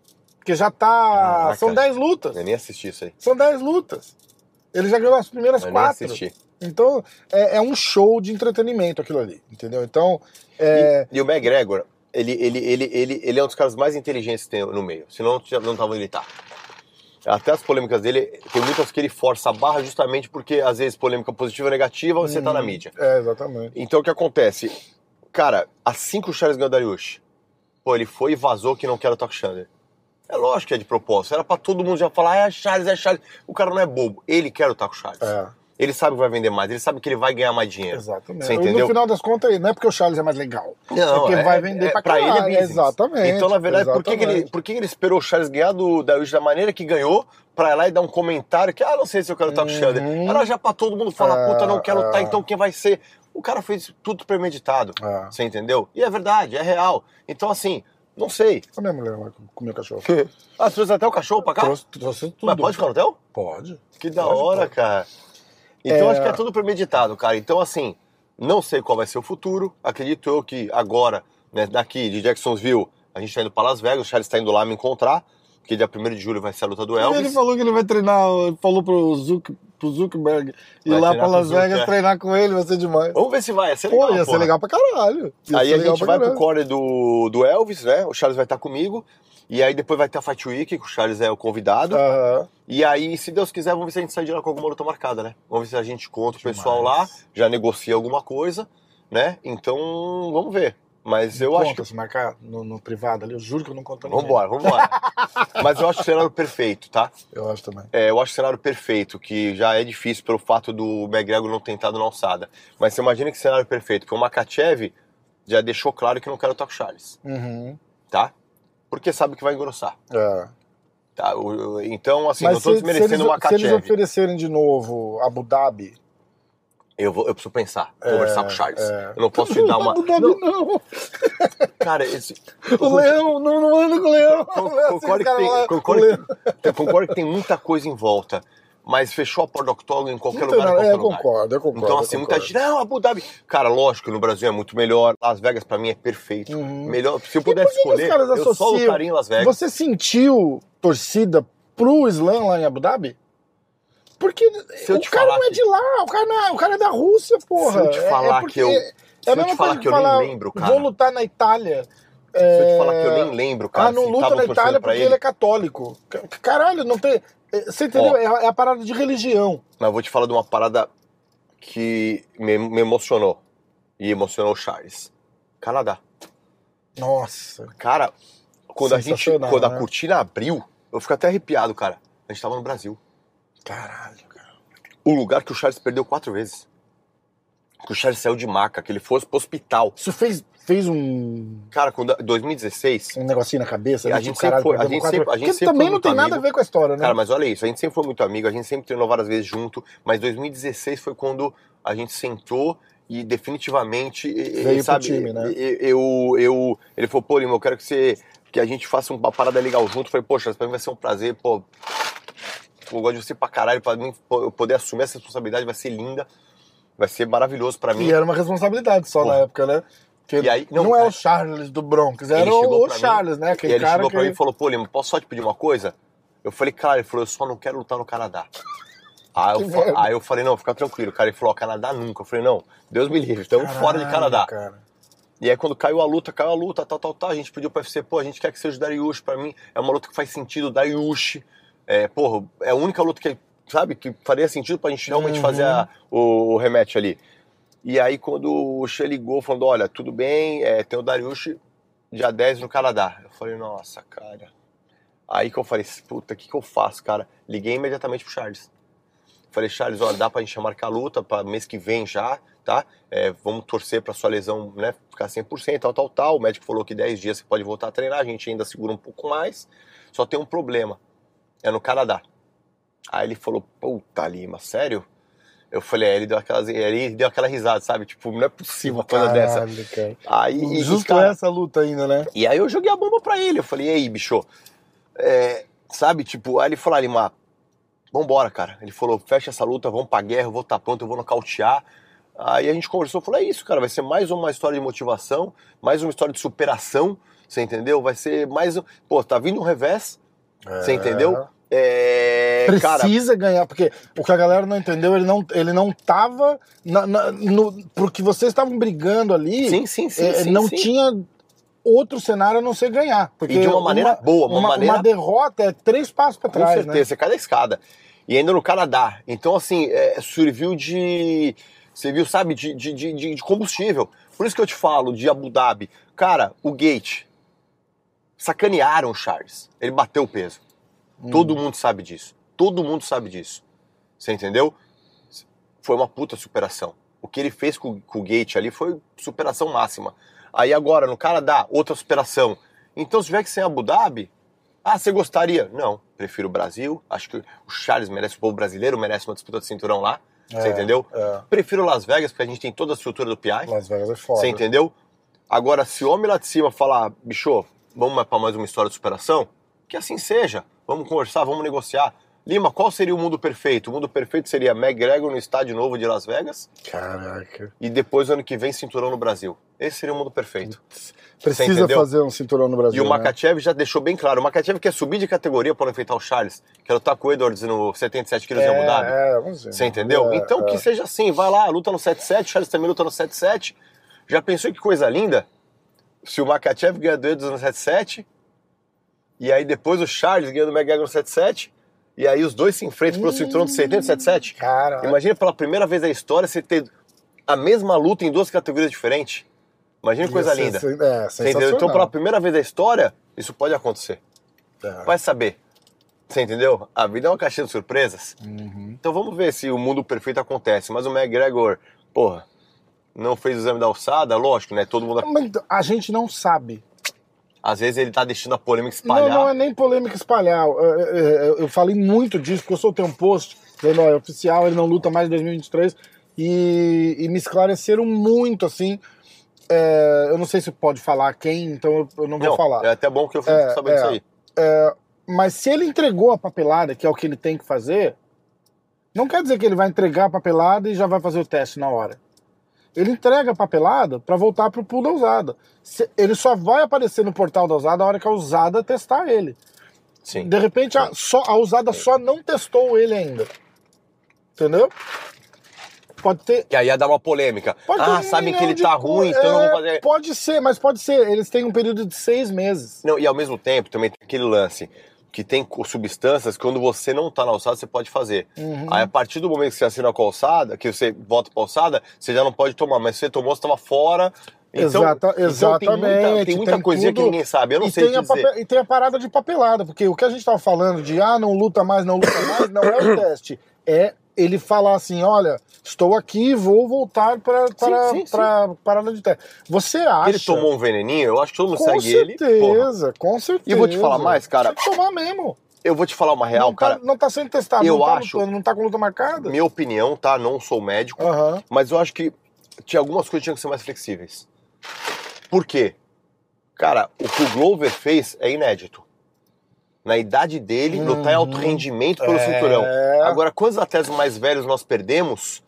Porque já tá. Caraca. São 10 lutas. Eu nem assisti isso aí. São 10 lutas. Ele já ganhou as primeiras Eu nem quatro. assisti. Então, é, é um show de entretenimento aquilo ali, entendeu? Então, é, E, e o McGregor, ele, ele, ele, ele, ele é um dos caras mais inteligentes que tem no meio. Senão não, tava onde ele tá. Até as polêmicas dele, tem muitas que ele força a barra justamente porque, às vezes, polêmica positiva ou negativa, você tá na mídia. é, exatamente. Então o que acontece? Cara, assim que o Charles ganhou Dariush, pô, ele foi e vazou que não quer o Chandler. É lógico que é de propósito. Era pra todo mundo já falar, ah, é Charles, é Charles. O cara não é bobo. Ele quer lutar com o Charles. É, Ele sabe que vai vender mais, ele sabe que ele vai ganhar mais dinheiro. exatamente. Você E entendeu? no final das contas, não é porque o Charles é mais legal. é porque vai vender pra pra ele é caralho. business. Exatamente. Então, na verdade, por que, que ele, por que que ele esperou o Charles ganhar do Dariush da maneira que ganhou, pra ir lá e dar um comentário que, ah, não sei se eu quero lutar com o Chandler. Uhum. Era já pra todo mundo falar, É, puta, não quero lutar, é. então quem vai ser? O cara fez tudo premeditado. É. Você entendeu? E é verdade, é real. Então, assim, não sei. A minha mulher lá com o meu cachorro. Ah, você trouxe até o cachorro pra cá? Trouxe, trouxe tudo. Mas pode ficar no hotel? Pode. Que da Pode, hora, pode. cara. Então É. acho que é tudo premeditado, cara. Então, assim, não sei qual vai ser o futuro. Acredito eu que agora, né, daqui de Jacksonville, a gente tá indo pra Las Vegas, o Charles tá indo lá me encontrar, porque dia 1 de julho vai ser a luta do Elvis. Ele falou que ele vai treinar, ele falou pro, Zuck, pro Zuckerberg ir Vai lá pra Las Vegas é. treinar com ele, vai ser demais. Vamos ver se vai, ia ser Pô, legal. ia ser porra. legal pra caralho. Ia Aí ser a gente vai pro caralho. corner do, do Elvis, né? O Charles vai estar comigo. E aí depois vai ter a Fight Week, que o Charles é o convidado. Aham. E aí, se Deus quiser, vamos ver se a gente sai de lá com alguma luta marcada, né? Vamos ver se a gente conta o pessoal lá, já negocia alguma coisa, né? Então, vamos ver. Mas eu Conta, acho que. se marcar no, no privado ali, eu juro que eu não conto ninguém. Vambora, vambora. Mas eu acho o cenário perfeito, tá? Eu acho também. É, eu acho o cenário perfeito, que já é difícil pelo fato do McGregor não ter entrado na alçada. Mas você imagina que cenário perfeito, porque o Makachev já deixou claro que não quer lutar com o Charles, Uhum. tá? Porque sabe que vai engrossar. É. Tá? Então, assim, Mas não tô se, se, desmerecendo eles, o se eles Makachev. oferecerem de novo Abu Dhabi. Eu, vou, eu preciso pensar, conversar com o Charles. é. Eu não posso te dar uma. Abu Dhabi Não, não. cara, esse. O leão, não, não anda com o leão. Não é assim, Concordo que, tem, lá, concordo, que, concordo que tem muita coisa em volta. Mas fechou a porta do octógono em qualquer Não lugar. em qualquer É, eu lugar. concordo, eu concordo. Então, assim, muita gente, não, Abu Dhabi. Cara, lógico que no Brasil é muito melhor. Las Vegas, pra mim, é perfeito. Uhum. Melhor. Se eu pudesse escolher, eu só associam- lutaria em Las Vegas. Você sentiu torcida pro Islã lá em Abu Dhabi? Porque o cara falar não é que- de lá, o cara, não é, o cara é da Rússia, porra. Se eu te É- é falar porque que eu- É se a eu te falar que eu nem lembro, cara. Vou lutar na Itália. Se eu te falar é, que eu nem lembro, cara, ah, não luta na Itália porque ele. é católico. Ca- Caralho, não tem. é, Você entendeu? Ó. É, a- é a parada de religião. Mas eu vou te falar de uma parada que me, me emocionou. E emocionou o Charles. Canadá. Nossa. Cara, quando a gente. Quando a né? cortina abriu, eu fico até arrepiado, cara. A gente tava no Brasil. Caralho, cara. O lugar que o Charles perdeu quatro vezes. Que o Charles saiu de maca, que ele fosse pro hospital. Isso fez, fez um, Cara, quando 2016, um negocinho na cabeça? E a né? gente sempre foi- a gente sempre- a gente Porque sempre também não tem nada a amigo. ver com a história, né? Cara, mas olha isso, a gente sempre foi muito amigo, a gente sempre treinou várias vezes junto, mas 2016 foi quando a gente sentou e definitivamente, Veio pro sabe, time, né? eu, eu, ele falou, pô, Lima, eu quero que você, que a gente faça uma parada legal junto. Eu falei, poxa, pra mim vai ser um prazer, pô, eu gosto de você pra caralho, pra mim pô, eu poder assumir essa responsabilidade vai ser linda, vai ser maravilhoso pra mim. E era uma responsabilidade só Porra. na época, né? Porque E aí- não, não, é é. o Charles do Bronx, era chegou o, pra mim, Charles, né? Aquele ele cara chegou que... pra mim e falou, pô, Lima, posso só te pedir uma coisa? Eu falei, claro, ele falou, eu só não quero lutar no Canadá. Aí eu, fa- aí eu falei, não, fica tranquilo. Cara, ele falou, ó, Canadá nunca. Eu falei, não, Deus me livre, estamos fora de Caralho, Canadá. Cara. E aí quando caiu a luta, caiu a luta, tal, tal, tal, a gente pediu pro UFC, pô, a gente quer que seja o Dariush, pra mim é uma luta que faz sentido, o Dariush, é, porra, é a única luta que, sabe, que faria sentido pra gente realmente Uhum. fazer a- o, o rematch ali. E aí quando o Xê ligou, falando, olha, tudo bem, é, tem o Dariush dia 10 no Canadá. Eu falei, nossa, cara. Aí que eu falei, puta, o que, que eu faço, cara? Liguei imediatamente pro Charles. Falei, Charles, olha, dá pra gente marcar a luta para mês que vem já, tá? É, vamos torcer pra sua lesão, né, ficar 100%, tal, tal, tal. O médico falou que 10 dias você pode voltar a treinar, a gente ainda segura um pouco mais. Só tem um problema, é no Canadá. Aí ele falou, puta Lima, sério? Eu falei, é, ele deu aquela, ele deu aquela risada, sabe? Tipo, não é possível uma coisa dessa. Cara. Aí, Justo cara, essa luta ainda, né? e aí eu joguei a bomba pra ele. Eu falei, e aí, bicho? É, sabe, tipo, aí ele falou, ah, Lima, vambora, cara. Ele falou, fecha essa luta, vamos pra guerra, eu vou estar pronto, eu vou nocautear. Aí a gente conversou, falou, é isso, cara, vai ser mais uma história de motivação, mais uma história de superação, você entendeu? Vai ser mais um... Pô, tá vindo um revés, você entendeu? É, cara, Precisa ganhar, porque o que a galera não entendeu, ele não, ele não tava. Na, na- no, porque vocês estavam brigando ali, sim, sim, sim, é, sim, não sim. tinha outro cenário a não ser ganhar. Porque E de uma maneira boa, uma maneira- Uma derrota é três passos pra Com trás, certeza, né? você cai da escada. E ainda no Canadá. Então, assim, é, serviu de. Serviu, sabe, de, de, de- de combustível. Por isso que eu te falo de Abu Dhabi. Cara, o Gate. Sacanearam o Charles. Ele bateu o peso. Hum. Todo mundo sabe disso. Todo mundo sabe disso. Você entendeu? Foi uma puta superação. O que ele fez com, com o Gate ali foi superação máxima. Aí agora, no Canadá, outra superação. Então, se tiver que ser em Abu Dhabi, ah, você gostaria? Não, prefiro o Brasil. Acho que o Charles merece, o povo brasileiro merece uma disputa de cinturão lá. Você É, entendeu? é. Prefiro Las Vegas, porque a gente tem toda a estrutura do PI. Las Vegas é foda. Você entendeu? Agora, se o homem lá de cima falar, bicho, vamos para mais uma história de superação, que assim seja. Vamos conversar, vamos negociar. Lima, qual seria o mundo perfeito? O mundo perfeito seria McGregor no estádio novo de Las Vegas Caraca. e depois, ano que vem, cinturão no Brasil. Esse seria o mundo perfeito. Precisa fazer um cinturão no Brasil. E o né? Makachev já deixou bem claro. O Makachev quer subir de categoria para enfrentar o Charles, que era o Taco Edwards no 77 quilos em Abu Dhabi. É, vamos ver. Você entendeu? É, então é. que seja assim, vai lá, luta no 7-7, Charles também luta no 7-7. Já pensou que coisa linda? Se o Makachev ganha do Edwards no 7-7, e aí depois o Charles ganha do McGregor no 7-7, e aí os dois se enfrentam pelo cinturão do 70 7-7. Cara, Imagina pela primeira vez na história você ter a mesma luta em duas categorias diferentes. Imagina que coisa ia linda. É, Você entendeu? Então, pela primeira vez da história, isso pode acontecer. É. Vai saber. Você entendeu? A vida é uma caixinha de surpresas. Uhum. Então vamos ver se o mundo perfeito acontece. Mas o McGregor, porra, não fez o exame da alçada, lógico, né? Todo mundo. Mas a gente não sabe. Às vezes ele tá deixando a polêmica Não, espalhar. não é nem polêmica espalhar. Eu, eu- eu falei muito disso, porque eu soltei um post dizendo, ó, é oficial, ele não luta mais em 2023. E, e me esclareceram muito, assim. É, eu não sei se pode falar quem, então eu, eu não vou Não, falar. É até bom que eu fico É, sabendo é. disso aí. Mas se ele entregou a papelada, que é o que ele tem que fazer, não quer dizer que ele vai entregar a papelada e já vai fazer o teste na hora. Ele entrega a papelada para voltar pro pool da usada. Ele só vai aparecer no portal da usada a hora que a usada testar ele. Sim. De repente, a, só, a usada só não testou ele ainda. Entendeu? Pode ter. E aí ia dar uma polêmica. Pode ah, um sabem que ele tá ruim, então eu não é, vou fazer. Pode ser, mas pode ser. Eles têm um período de seis meses. Não, e ao mesmo tempo também tem aquele lance que tem substâncias que quando você não tá na alçada, você pode fazer. Uhum. Aí a partir do momento que você assina com a alçada, que você volta pra alçada, você já não pode tomar. Mas se você tomou, você tava fora Exata- então tem exatamente, muita, tem muita tem coisinha que tudo. ninguém sabe. Eu não sei tem a dizer. pape- e tem a parada de papelada, porque o que a gente tava falando de ah, não luta mais, não luta mais, não é o teste. É ele falar assim: olha, estou aqui, vou voltar para para parada de teste. Você acha? Ele tomou um veneninho, eu acho que todo mundo com segue ele. porra. certeza, com certeza. E eu vou te falar mais, cara. Tem que tomar mesmo. Eu vou te falar uma real, não, tá, cara. não tá sendo testado, eu não tá acho- lutando, não tá com luta marcada. Minha opinião, tá? Não sou médico, Aham. mas eu acho que tinha algumas coisas que tinham que ser mais flexíveis. Por quê? Cara, o que o Glover fez é inédito. Na idade dele, lutar em alto rendimento pelo É. cinturão. Agora, quantos atletas mais velhos nós perdemos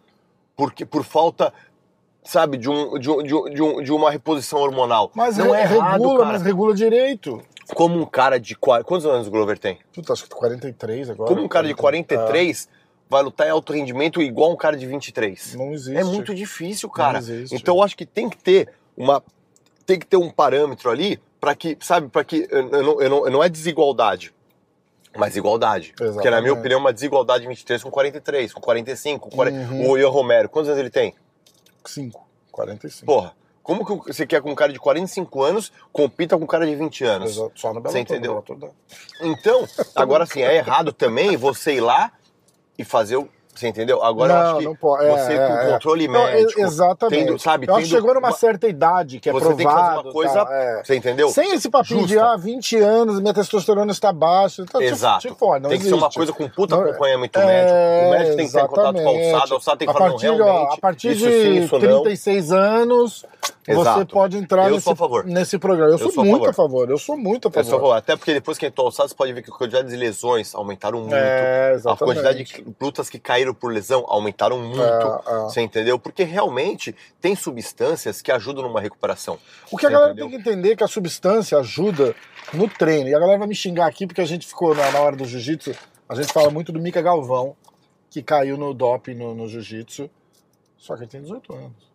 porque, por falta, sabe, de, um, de, um- de, um- de, um- uma reposição hormonal? Mas não é, é errado, regula, cara. mas regula direito. Como um cara de... qua- Quantos anos o Glover tem? Puta, acho que 43 agora. Como um cara de 43 vai lutar em alto rendimento igual um cara de 23? Ah, Não existe. É muito difícil, cara. Não existe. Então eu acho que tem que ter uma tem que ter um parâmetro ali para que, sabe, para que eu eu não, eu não, não é desigualdade, mas igualdade. Porque na minha Exatamente. opinião é uma desigualdade 23 com 43, com 45, com 40. Uhum. O Ian Romero, quantos anos ele tem? 5, 45. Porra, como que você quer que um cara de 45 anos compita com um cara de 20 anos? Exato, Só no Bellator, Você entendeu? Bellator dá. Então, agora sim, é errado também você ir lá e fazer o. Você entendeu? Agora eu Não, acho que não pode. É, você é, com é. controle Não, médico. e- exatamente. tendo, sabe, Eu acho que tendo chegou numa uma- certa idade que é você provado. tem que fazer uma coisa. tá, é. Você entendeu? Sem esse papinho de Justa. ah, 20 anos, minha testosterona está baixa. Então, Exato. te fode, não tem que ser uma existe. coisa com puta Não, acompanhamento é, médico. O médico tem que estar em contato com a alçada, a alçada tem que a falar, partir, não, de, ó, realmente, a partir de sim, isso não. 36 anos, você Exato. pode entrar Eu nesse, sou a favor. nesse programa. Eu, Eu sou, sou a muito favor. a favor. Eu sou muito a É só favor. falar, até porque depois que entrou alçada, você pode ver que a quantidade de lesões aumentaram muito. É, a quantidade de lutas que caíram por lesão aumentaram muito. É, é. Você entendeu? Porque realmente tem substâncias que ajudam numa recuperação. O que a galera entendeu? tem que entender é que a substância ajuda no treino. E a galera vai me xingar aqui porque a gente ficou na, na hora do jiu-jitsu, a gente fala muito do Mika Galvão, que caiu no doping no, no jiu-jitsu. Só que ele tem 18 anos.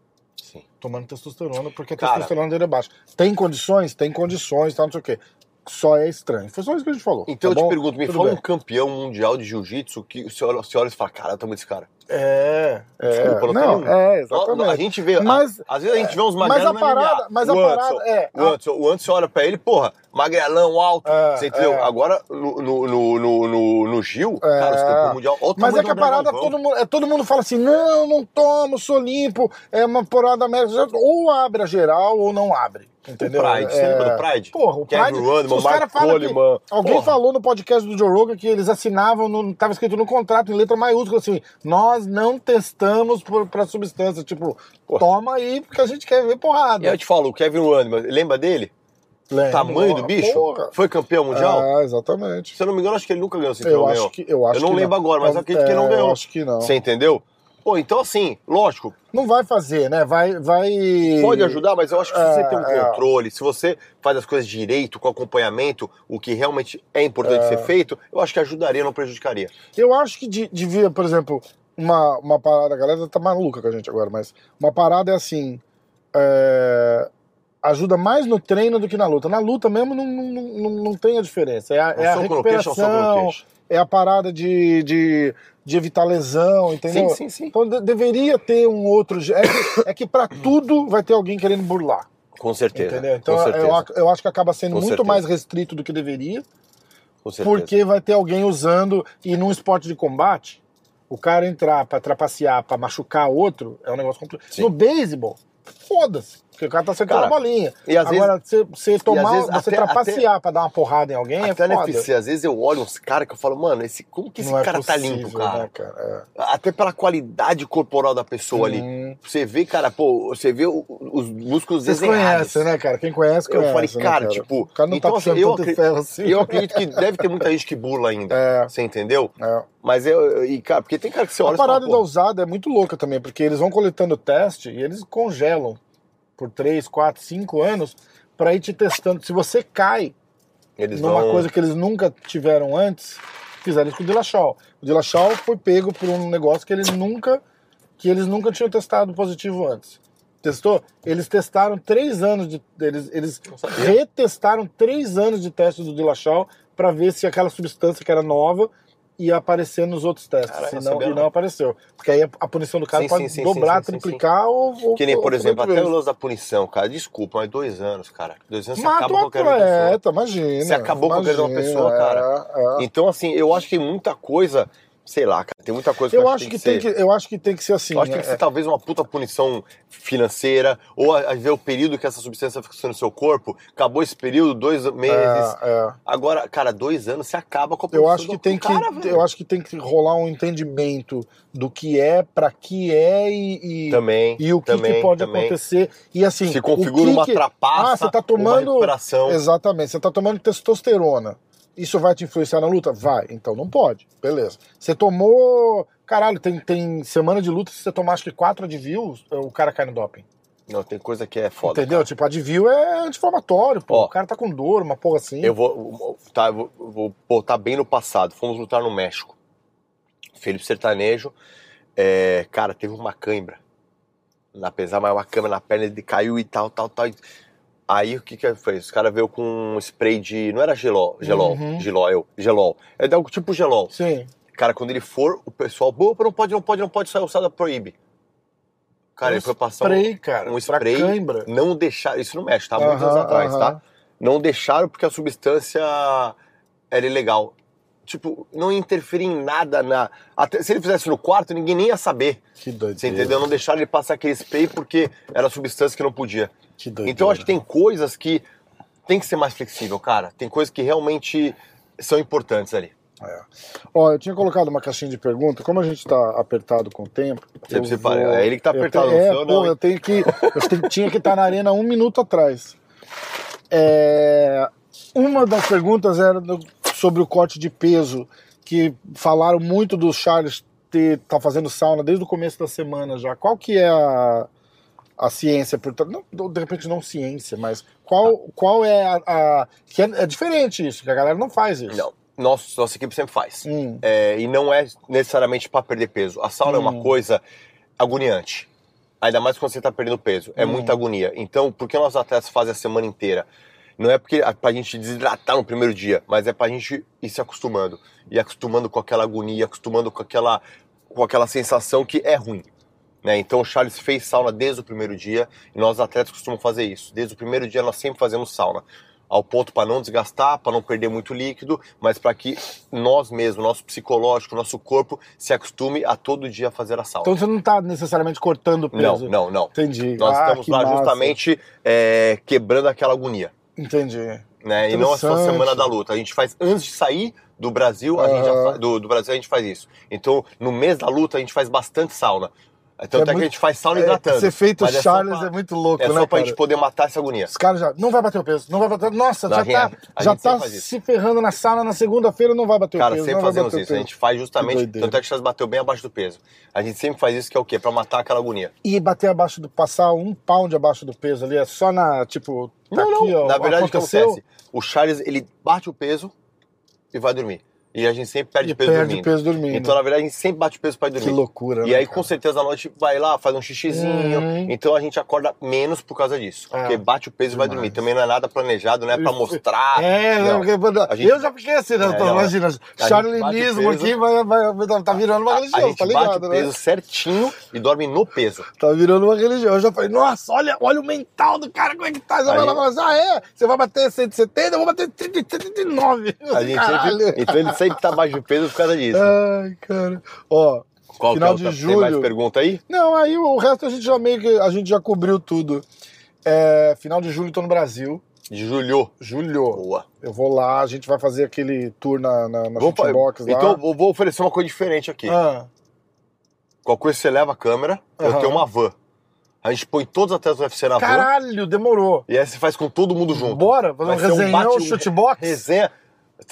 Sim. Tomando testosterona, porque a Cara. testosterona dele é baixa. Tem condições? Tem condições, tal, não sei o quê. Só é estranho. Foi só isso que a gente falou. Então tá eu bom? te pergunto, me Tudo fala bem. um campeão mundial de jiu-jitsu que o senhor, o senhor olha e fala, cara, tamo desse cara. É, é. Desculpa, não não, é, A exatamente. gente vê, Mas- a- às vezes a gente vê uns mas magrelos a no MMA. parada- mas a o parada Anderson, é- O Anderson, o Anderson olha pra ele, porra, magrelão, alto, É, você entendeu? é. Agora, no, no, no, no, no- Gil, cara, os campeões mundial, olha Mas é que a parada, Galvão. todo mundo, é, todo mundo fala assim: não, não tomo, sou limpo, é uma porada médica. Ou abre a geral ou não abre. Entendeu? O Pride, você lembra do Pride? Porra, o Kevin Pride. Se os caras falam que- Alguém porra. falou no podcast do Joe Rogan que eles assinavam, no, tava escrito no contrato, em letra maiúscula, assim: nós não testamos por, pra substância. Tipo, Porra. toma aí, porque a gente quer ver porrada. E eu te falo, o Kevin Randman, lembra dele? Lembro, Tamanho do bicho? porra. Foi campeão mundial? Ah, exatamente. Se eu não me engano, acho que ele nunca ganhou cinturão, Eu acho que, eu acho Eu não lembro agora, mas eu acredito que ele não É, ganhou. Eu acho que não. Você entendeu? Pô, então assim, lógico, Não vai fazer, né? Vai. vai... pode ajudar, mas eu acho que se você É, tem um é. controle, se você faz as coisas direito, com acompanhamento, o que realmente é importante ser feito, eu acho que ajudaria, não prejudicaria. Eu acho que de- devia, por exemplo, uma, uma parada, a galera tá maluca com a gente agora, mas uma parada é assim. é, ajuda mais no treino do que na luta. Na luta mesmo não, não, não, não tem a diferença. É a, é a recuperação, é a parada de, de, de evitar lesão, entendeu? Sim, sim, sim. Então de- deveria ter um outro. É que, é que para tudo vai ter alguém querendo burlar. Com certeza. Entendeu? Então certeza. eu, eu acho que acaba sendo Com muito certeza. mais restrito do que deveria. com certeza. Porque vai ter alguém usando, e num esporte de combate, o cara entrar pra trapacear, pra machucar outro, é um negócio complicado. No beisebol, foda-se. Porque o cara tá Cara, a bolinha. e às Agora, você- você tomar, vezes você até- trapacear pra dar uma porrada em alguém Até é foda. UFC, às vezes eu olho uns caras que eu falo, mano, esse, como que esse Não é cara tá possível, limpo, cara? né, cara? Até pela qualidade corporal da pessoa ali. Hum. Você vê, cara, pô, você vê os músculos Vocês desenhados. conhecem, né, cara? Quem conhece, Eu conhece. falei, né, cara, tipo, O cara não então, tá assim, eu ferro assim. Eu acredito que deve ter muita gente que burla ainda. É. Você entendeu? É. Mas eu, e, cara, porque tem cara que você olha A e fala, parada da pô, usada é muito louca também, porque eles vão coletando teste e eles congelam por 3, 4, 5 anos pra ir te testando. Se você cai eles numa vão... coisa que eles nunca tiveram antes, fizeram isso com o Dillashaw. O Dillashaw foi pego por um negócio que eles nunca que eles nunca tinham testado positivo antes. Testou? Eles testaram três anos de eles eles retestaram três anos de teste do Dillashaw para ver se aquela substância que era nova ia aparecer nos outros testes. E, não e não. apareceu. Porque aí a, punição do cara Sim, pode sim, dobrar, sim, triplicar ou, ou. Que nem, por exemplo, até o lance da punição, cara. Desculpa, mas dois anos, cara. Dois anos você Mata acaba o com da pessoa. atleta, imagina. Você acabou com a carreira de uma imagina, pessoa, cara. é, é. Então, assim, eu acho que tem muita coisa, sei lá, cara, tem muita coisa que Eu eu acho que, tem ser. que, eu acho que tem que ser assim. Eu acho que tem que é- ser talvez uma puta punição financeira, ou a, a ver o período que essa substância fica no seu corpo. Acabou esse período, dois meses. é, é. Agora, cara, dois anos você acaba com a Eu acho que do tem que, cara, eu acho que tem que rolar um entendimento do que é, pra que é e, e, Também. e o que, também, que pode também. acontecer. E assim, Se configura que uma que- trapaça, Ah, você tá uma tomando. recuperação. Exatamente, você tá tomando testosterona. Isso vai te influenciar na luta? Vai. Então não pode. Beleza. Você tomou. Caralho, tem, tem semana de luta, se você tomar acho que quatro Advil, o cara cai no doping. Não, tem coisa que é foda. Entendeu? Tipo, Advil é anti-inflamatório, pô. Ó. o cara tá com dor, uma porra assim. Eu vou, tá, vou, vou botar bem no passado. Fomos lutar no México. Felipe Sertanejo, é, cara, teve uma cãibra na pesar, mas uma câmera na perna, ele caiu e tal, tal, tal. Aí o que que fez? Os caras veio com um spray de. Não era gelol, gelol, Uhum. gelol, gelol. É algo tipo gelol. Sim. Cara, quando ele for, o pessoal, "Opa, não pode, não pode, não pode sair, o Sada proíbe. Cara, Um ele foi passar spray, cara, um pra spray, cãibra. não deixar, isso no México, tá? Há muitos anos atrás, aham. tá? Não deixaram porque a substância era ilegal. Tipo, não interferir em nada na. Até, se ele fizesse no quarto, ninguém nem ia saber. Que doideira. Você entendeu? Não deixaram ele passar aquele spray porque era substância que não podia. Então acho que tem coisas que tem que ser mais flexível, cara. Tem coisas que realmente são importantes ali. É. Ó, eu tinha colocado uma caixinha de pergunta, como a gente tá apertado com o tempo. Você parar. É ele que tá apertado, é, sou eu, pô, eu tenho que. Eu tenho- tinha que estar na arena um minuto atrás. É, uma das perguntas era do- sobre o corte de peso, que falaram muito do Charles ter tá fazendo sauna desde o começo da semana já. Qual que é a, a ciência por? Não, de repente não ciência, mas qual, qual é a, a- que é, é diferente isso, que a galera não faz isso. Não. Nossa, nossa equipe sempre faz. Hum. É, e não é necessariamente para perder peso. A sauna é Hum. uma coisa agoniante. Ainda mais quando você está perdendo peso. É Hum. muita agonia. Então, por que nossos atletas fazem a semana inteira? Não é porque é pra gente desidratar no primeiro dia, mas é pra gente ir se acostumando. E acostumando com aquela agonia, acostumando com aquela, com aquela sensação que é ruim. Né? Então o Charles fez sauna desde o primeiro dia e nós atletas costumam fazer isso. Desde o primeiro dia nós sempre fazemos sauna. Ao ponto para não desgastar, para não perder muito líquido, mas para que nós mesmos, nosso psicológico, nosso corpo se acostume a todo dia fazer a sauna. Então você não tá necessariamente cortando não, peso. não, não. Entendi. Nós Ah, estamos lá massa. justamente é, quebrando aquela agonia. Entendi. Né? E não é só semana da luta. A gente faz antes de sair do Brasil, a gente já Aham. fa- do, do Brasil a gente faz isso. Então, no mês da luta, a gente faz bastante sauna. Tanto é, que muito- a gente faz sauna É, hidratando. Esse efeito Mas é Charles pra- é muito louco, É né, só pra cara? gente poder matar essa agonia. Os caras já. Não vai bater o peso, não vai bater. Nossa, Não, já tá, já tá sempre se ferrando na sala na segunda-feira, não vai bater o Cara, peso. sempre não vai fazemos o isso. A peso. gente faz justamente. Tanto é que o Charles bateu bem abaixo do peso. A gente sempre faz isso que é o quê? Pra matar aquela agonia. E bater abaixo do. passar um pound abaixo do peso ali, é só na. Tipo, tá não, aqui, não. ó. Na verdade, o que aconteceu. acontece? O Charles, ele bate o peso e vai dormir. E a gente sempre perde E peso perde dormindo. peso dormindo. Então, na verdade, a gente sempre bate o peso pra ir dormir. Que loucura, E né, aí, cara? com certeza, à noite vai lá, faz um xixizinho. Uhum. Então a gente acorda menos por causa disso. É. Porque bate o peso e vai dormir. Também não é nada planejado, não é pra mostrar. É, não. A gente- eu já fiquei assim, né? É, não, imagina, bate charlinismo aqui vai, vai, vai- tá virando uma A religião, gente tá bate ligado, o né? peso certinho e dorme no peso. Tá virando uma religião. Eu já falei, nossa, olha, olha o mental do cara, como é que tá? Aí- lá e fala ah, é? Você vai bater 170, eu vou bater 139. A gente sempre, então ele sempre tá abaixo do peso por causa disso. Ai, cara. Ó, Qual final que é de outra? Tem mais julho. pergunta aí? não, aí o resto a gente já meio que, a gente já cobriu tudo. É, final de julho tô no Brasil. De julho. Julho. Boa. Eu vou lá, a gente vai fazer aquele tour na, na, na Vou Shootbox lá. então eu vou oferecer uma coisa diferente aqui. Ah, Qualquer coisa você leva a câmera, eu Aham. tenho uma van. A gente põe todos os atletas do UFC na van. caralho, demorou. E aí você faz com todo mundo junto. Bora, fazer um Vai ser um resenhão, bate- shootbox. Resenha.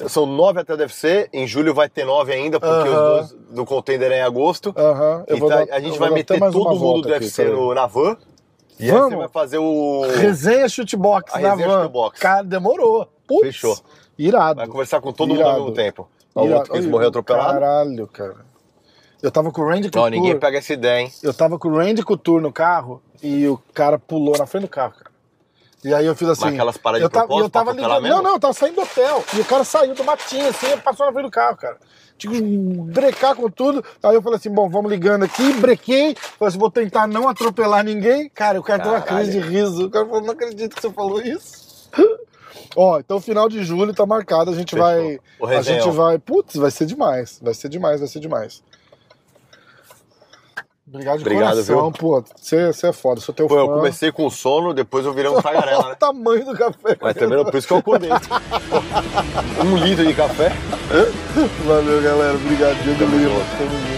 São nove até o UFC. Em julho vai ter nove ainda, porque Aham. os dois do contender é em agosto. Aham, eu vou então dar- a gente vai meter todo mundo do aqui, UFC peraí. no- na van. E aí Vamos. você vai fazer o. Resenha shootbox A na resenha van. shootbox. Cara, demorou. Putz, Fechou. Irado. Vai conversar com todo mundo Irado. ao mesmo tempo. O Irado. outro que Olha, morreu atropelado. Caralho, cara. Eu tava com o Randy Não, Couture. ninguém pega essa ideia, hein? Eu tava com o Randy Couture no carro e o cara pulou na frente do carro, cara. E aí eu fiz assim. Mas aquelas paradas eu de tava, eu tava ligando. Não, não, eu tava saindo do hotel. E o cara saiu do matinho, assim, passou na frente do carro, cara. Tinha que brecar com tudo. Aí eu falei assim: bom, vamos ligando aqui, brequei. Falei assim: vou tentar não atropelar ninguém. Cara, o cara teve uma Caralho. crise de riso. O cara falou: não acredito que você falou isso. Ó, então final de julho tá marcado. A gente Fechou. vai. A gente vai. Putz, vai ser demais. Vai ser demais, vai ser demais. Obrigado de Obrigado, coração, viu? pô. Você é foda, sou teu Pô, fã. eu comecei com sono, depois eu virei um tagarela, o né? tamanho do café. Mas também não por isso que eu acordei. um litro de café. Valeu, galera. Obrigado, Diego Lima. junto. Tamo junto.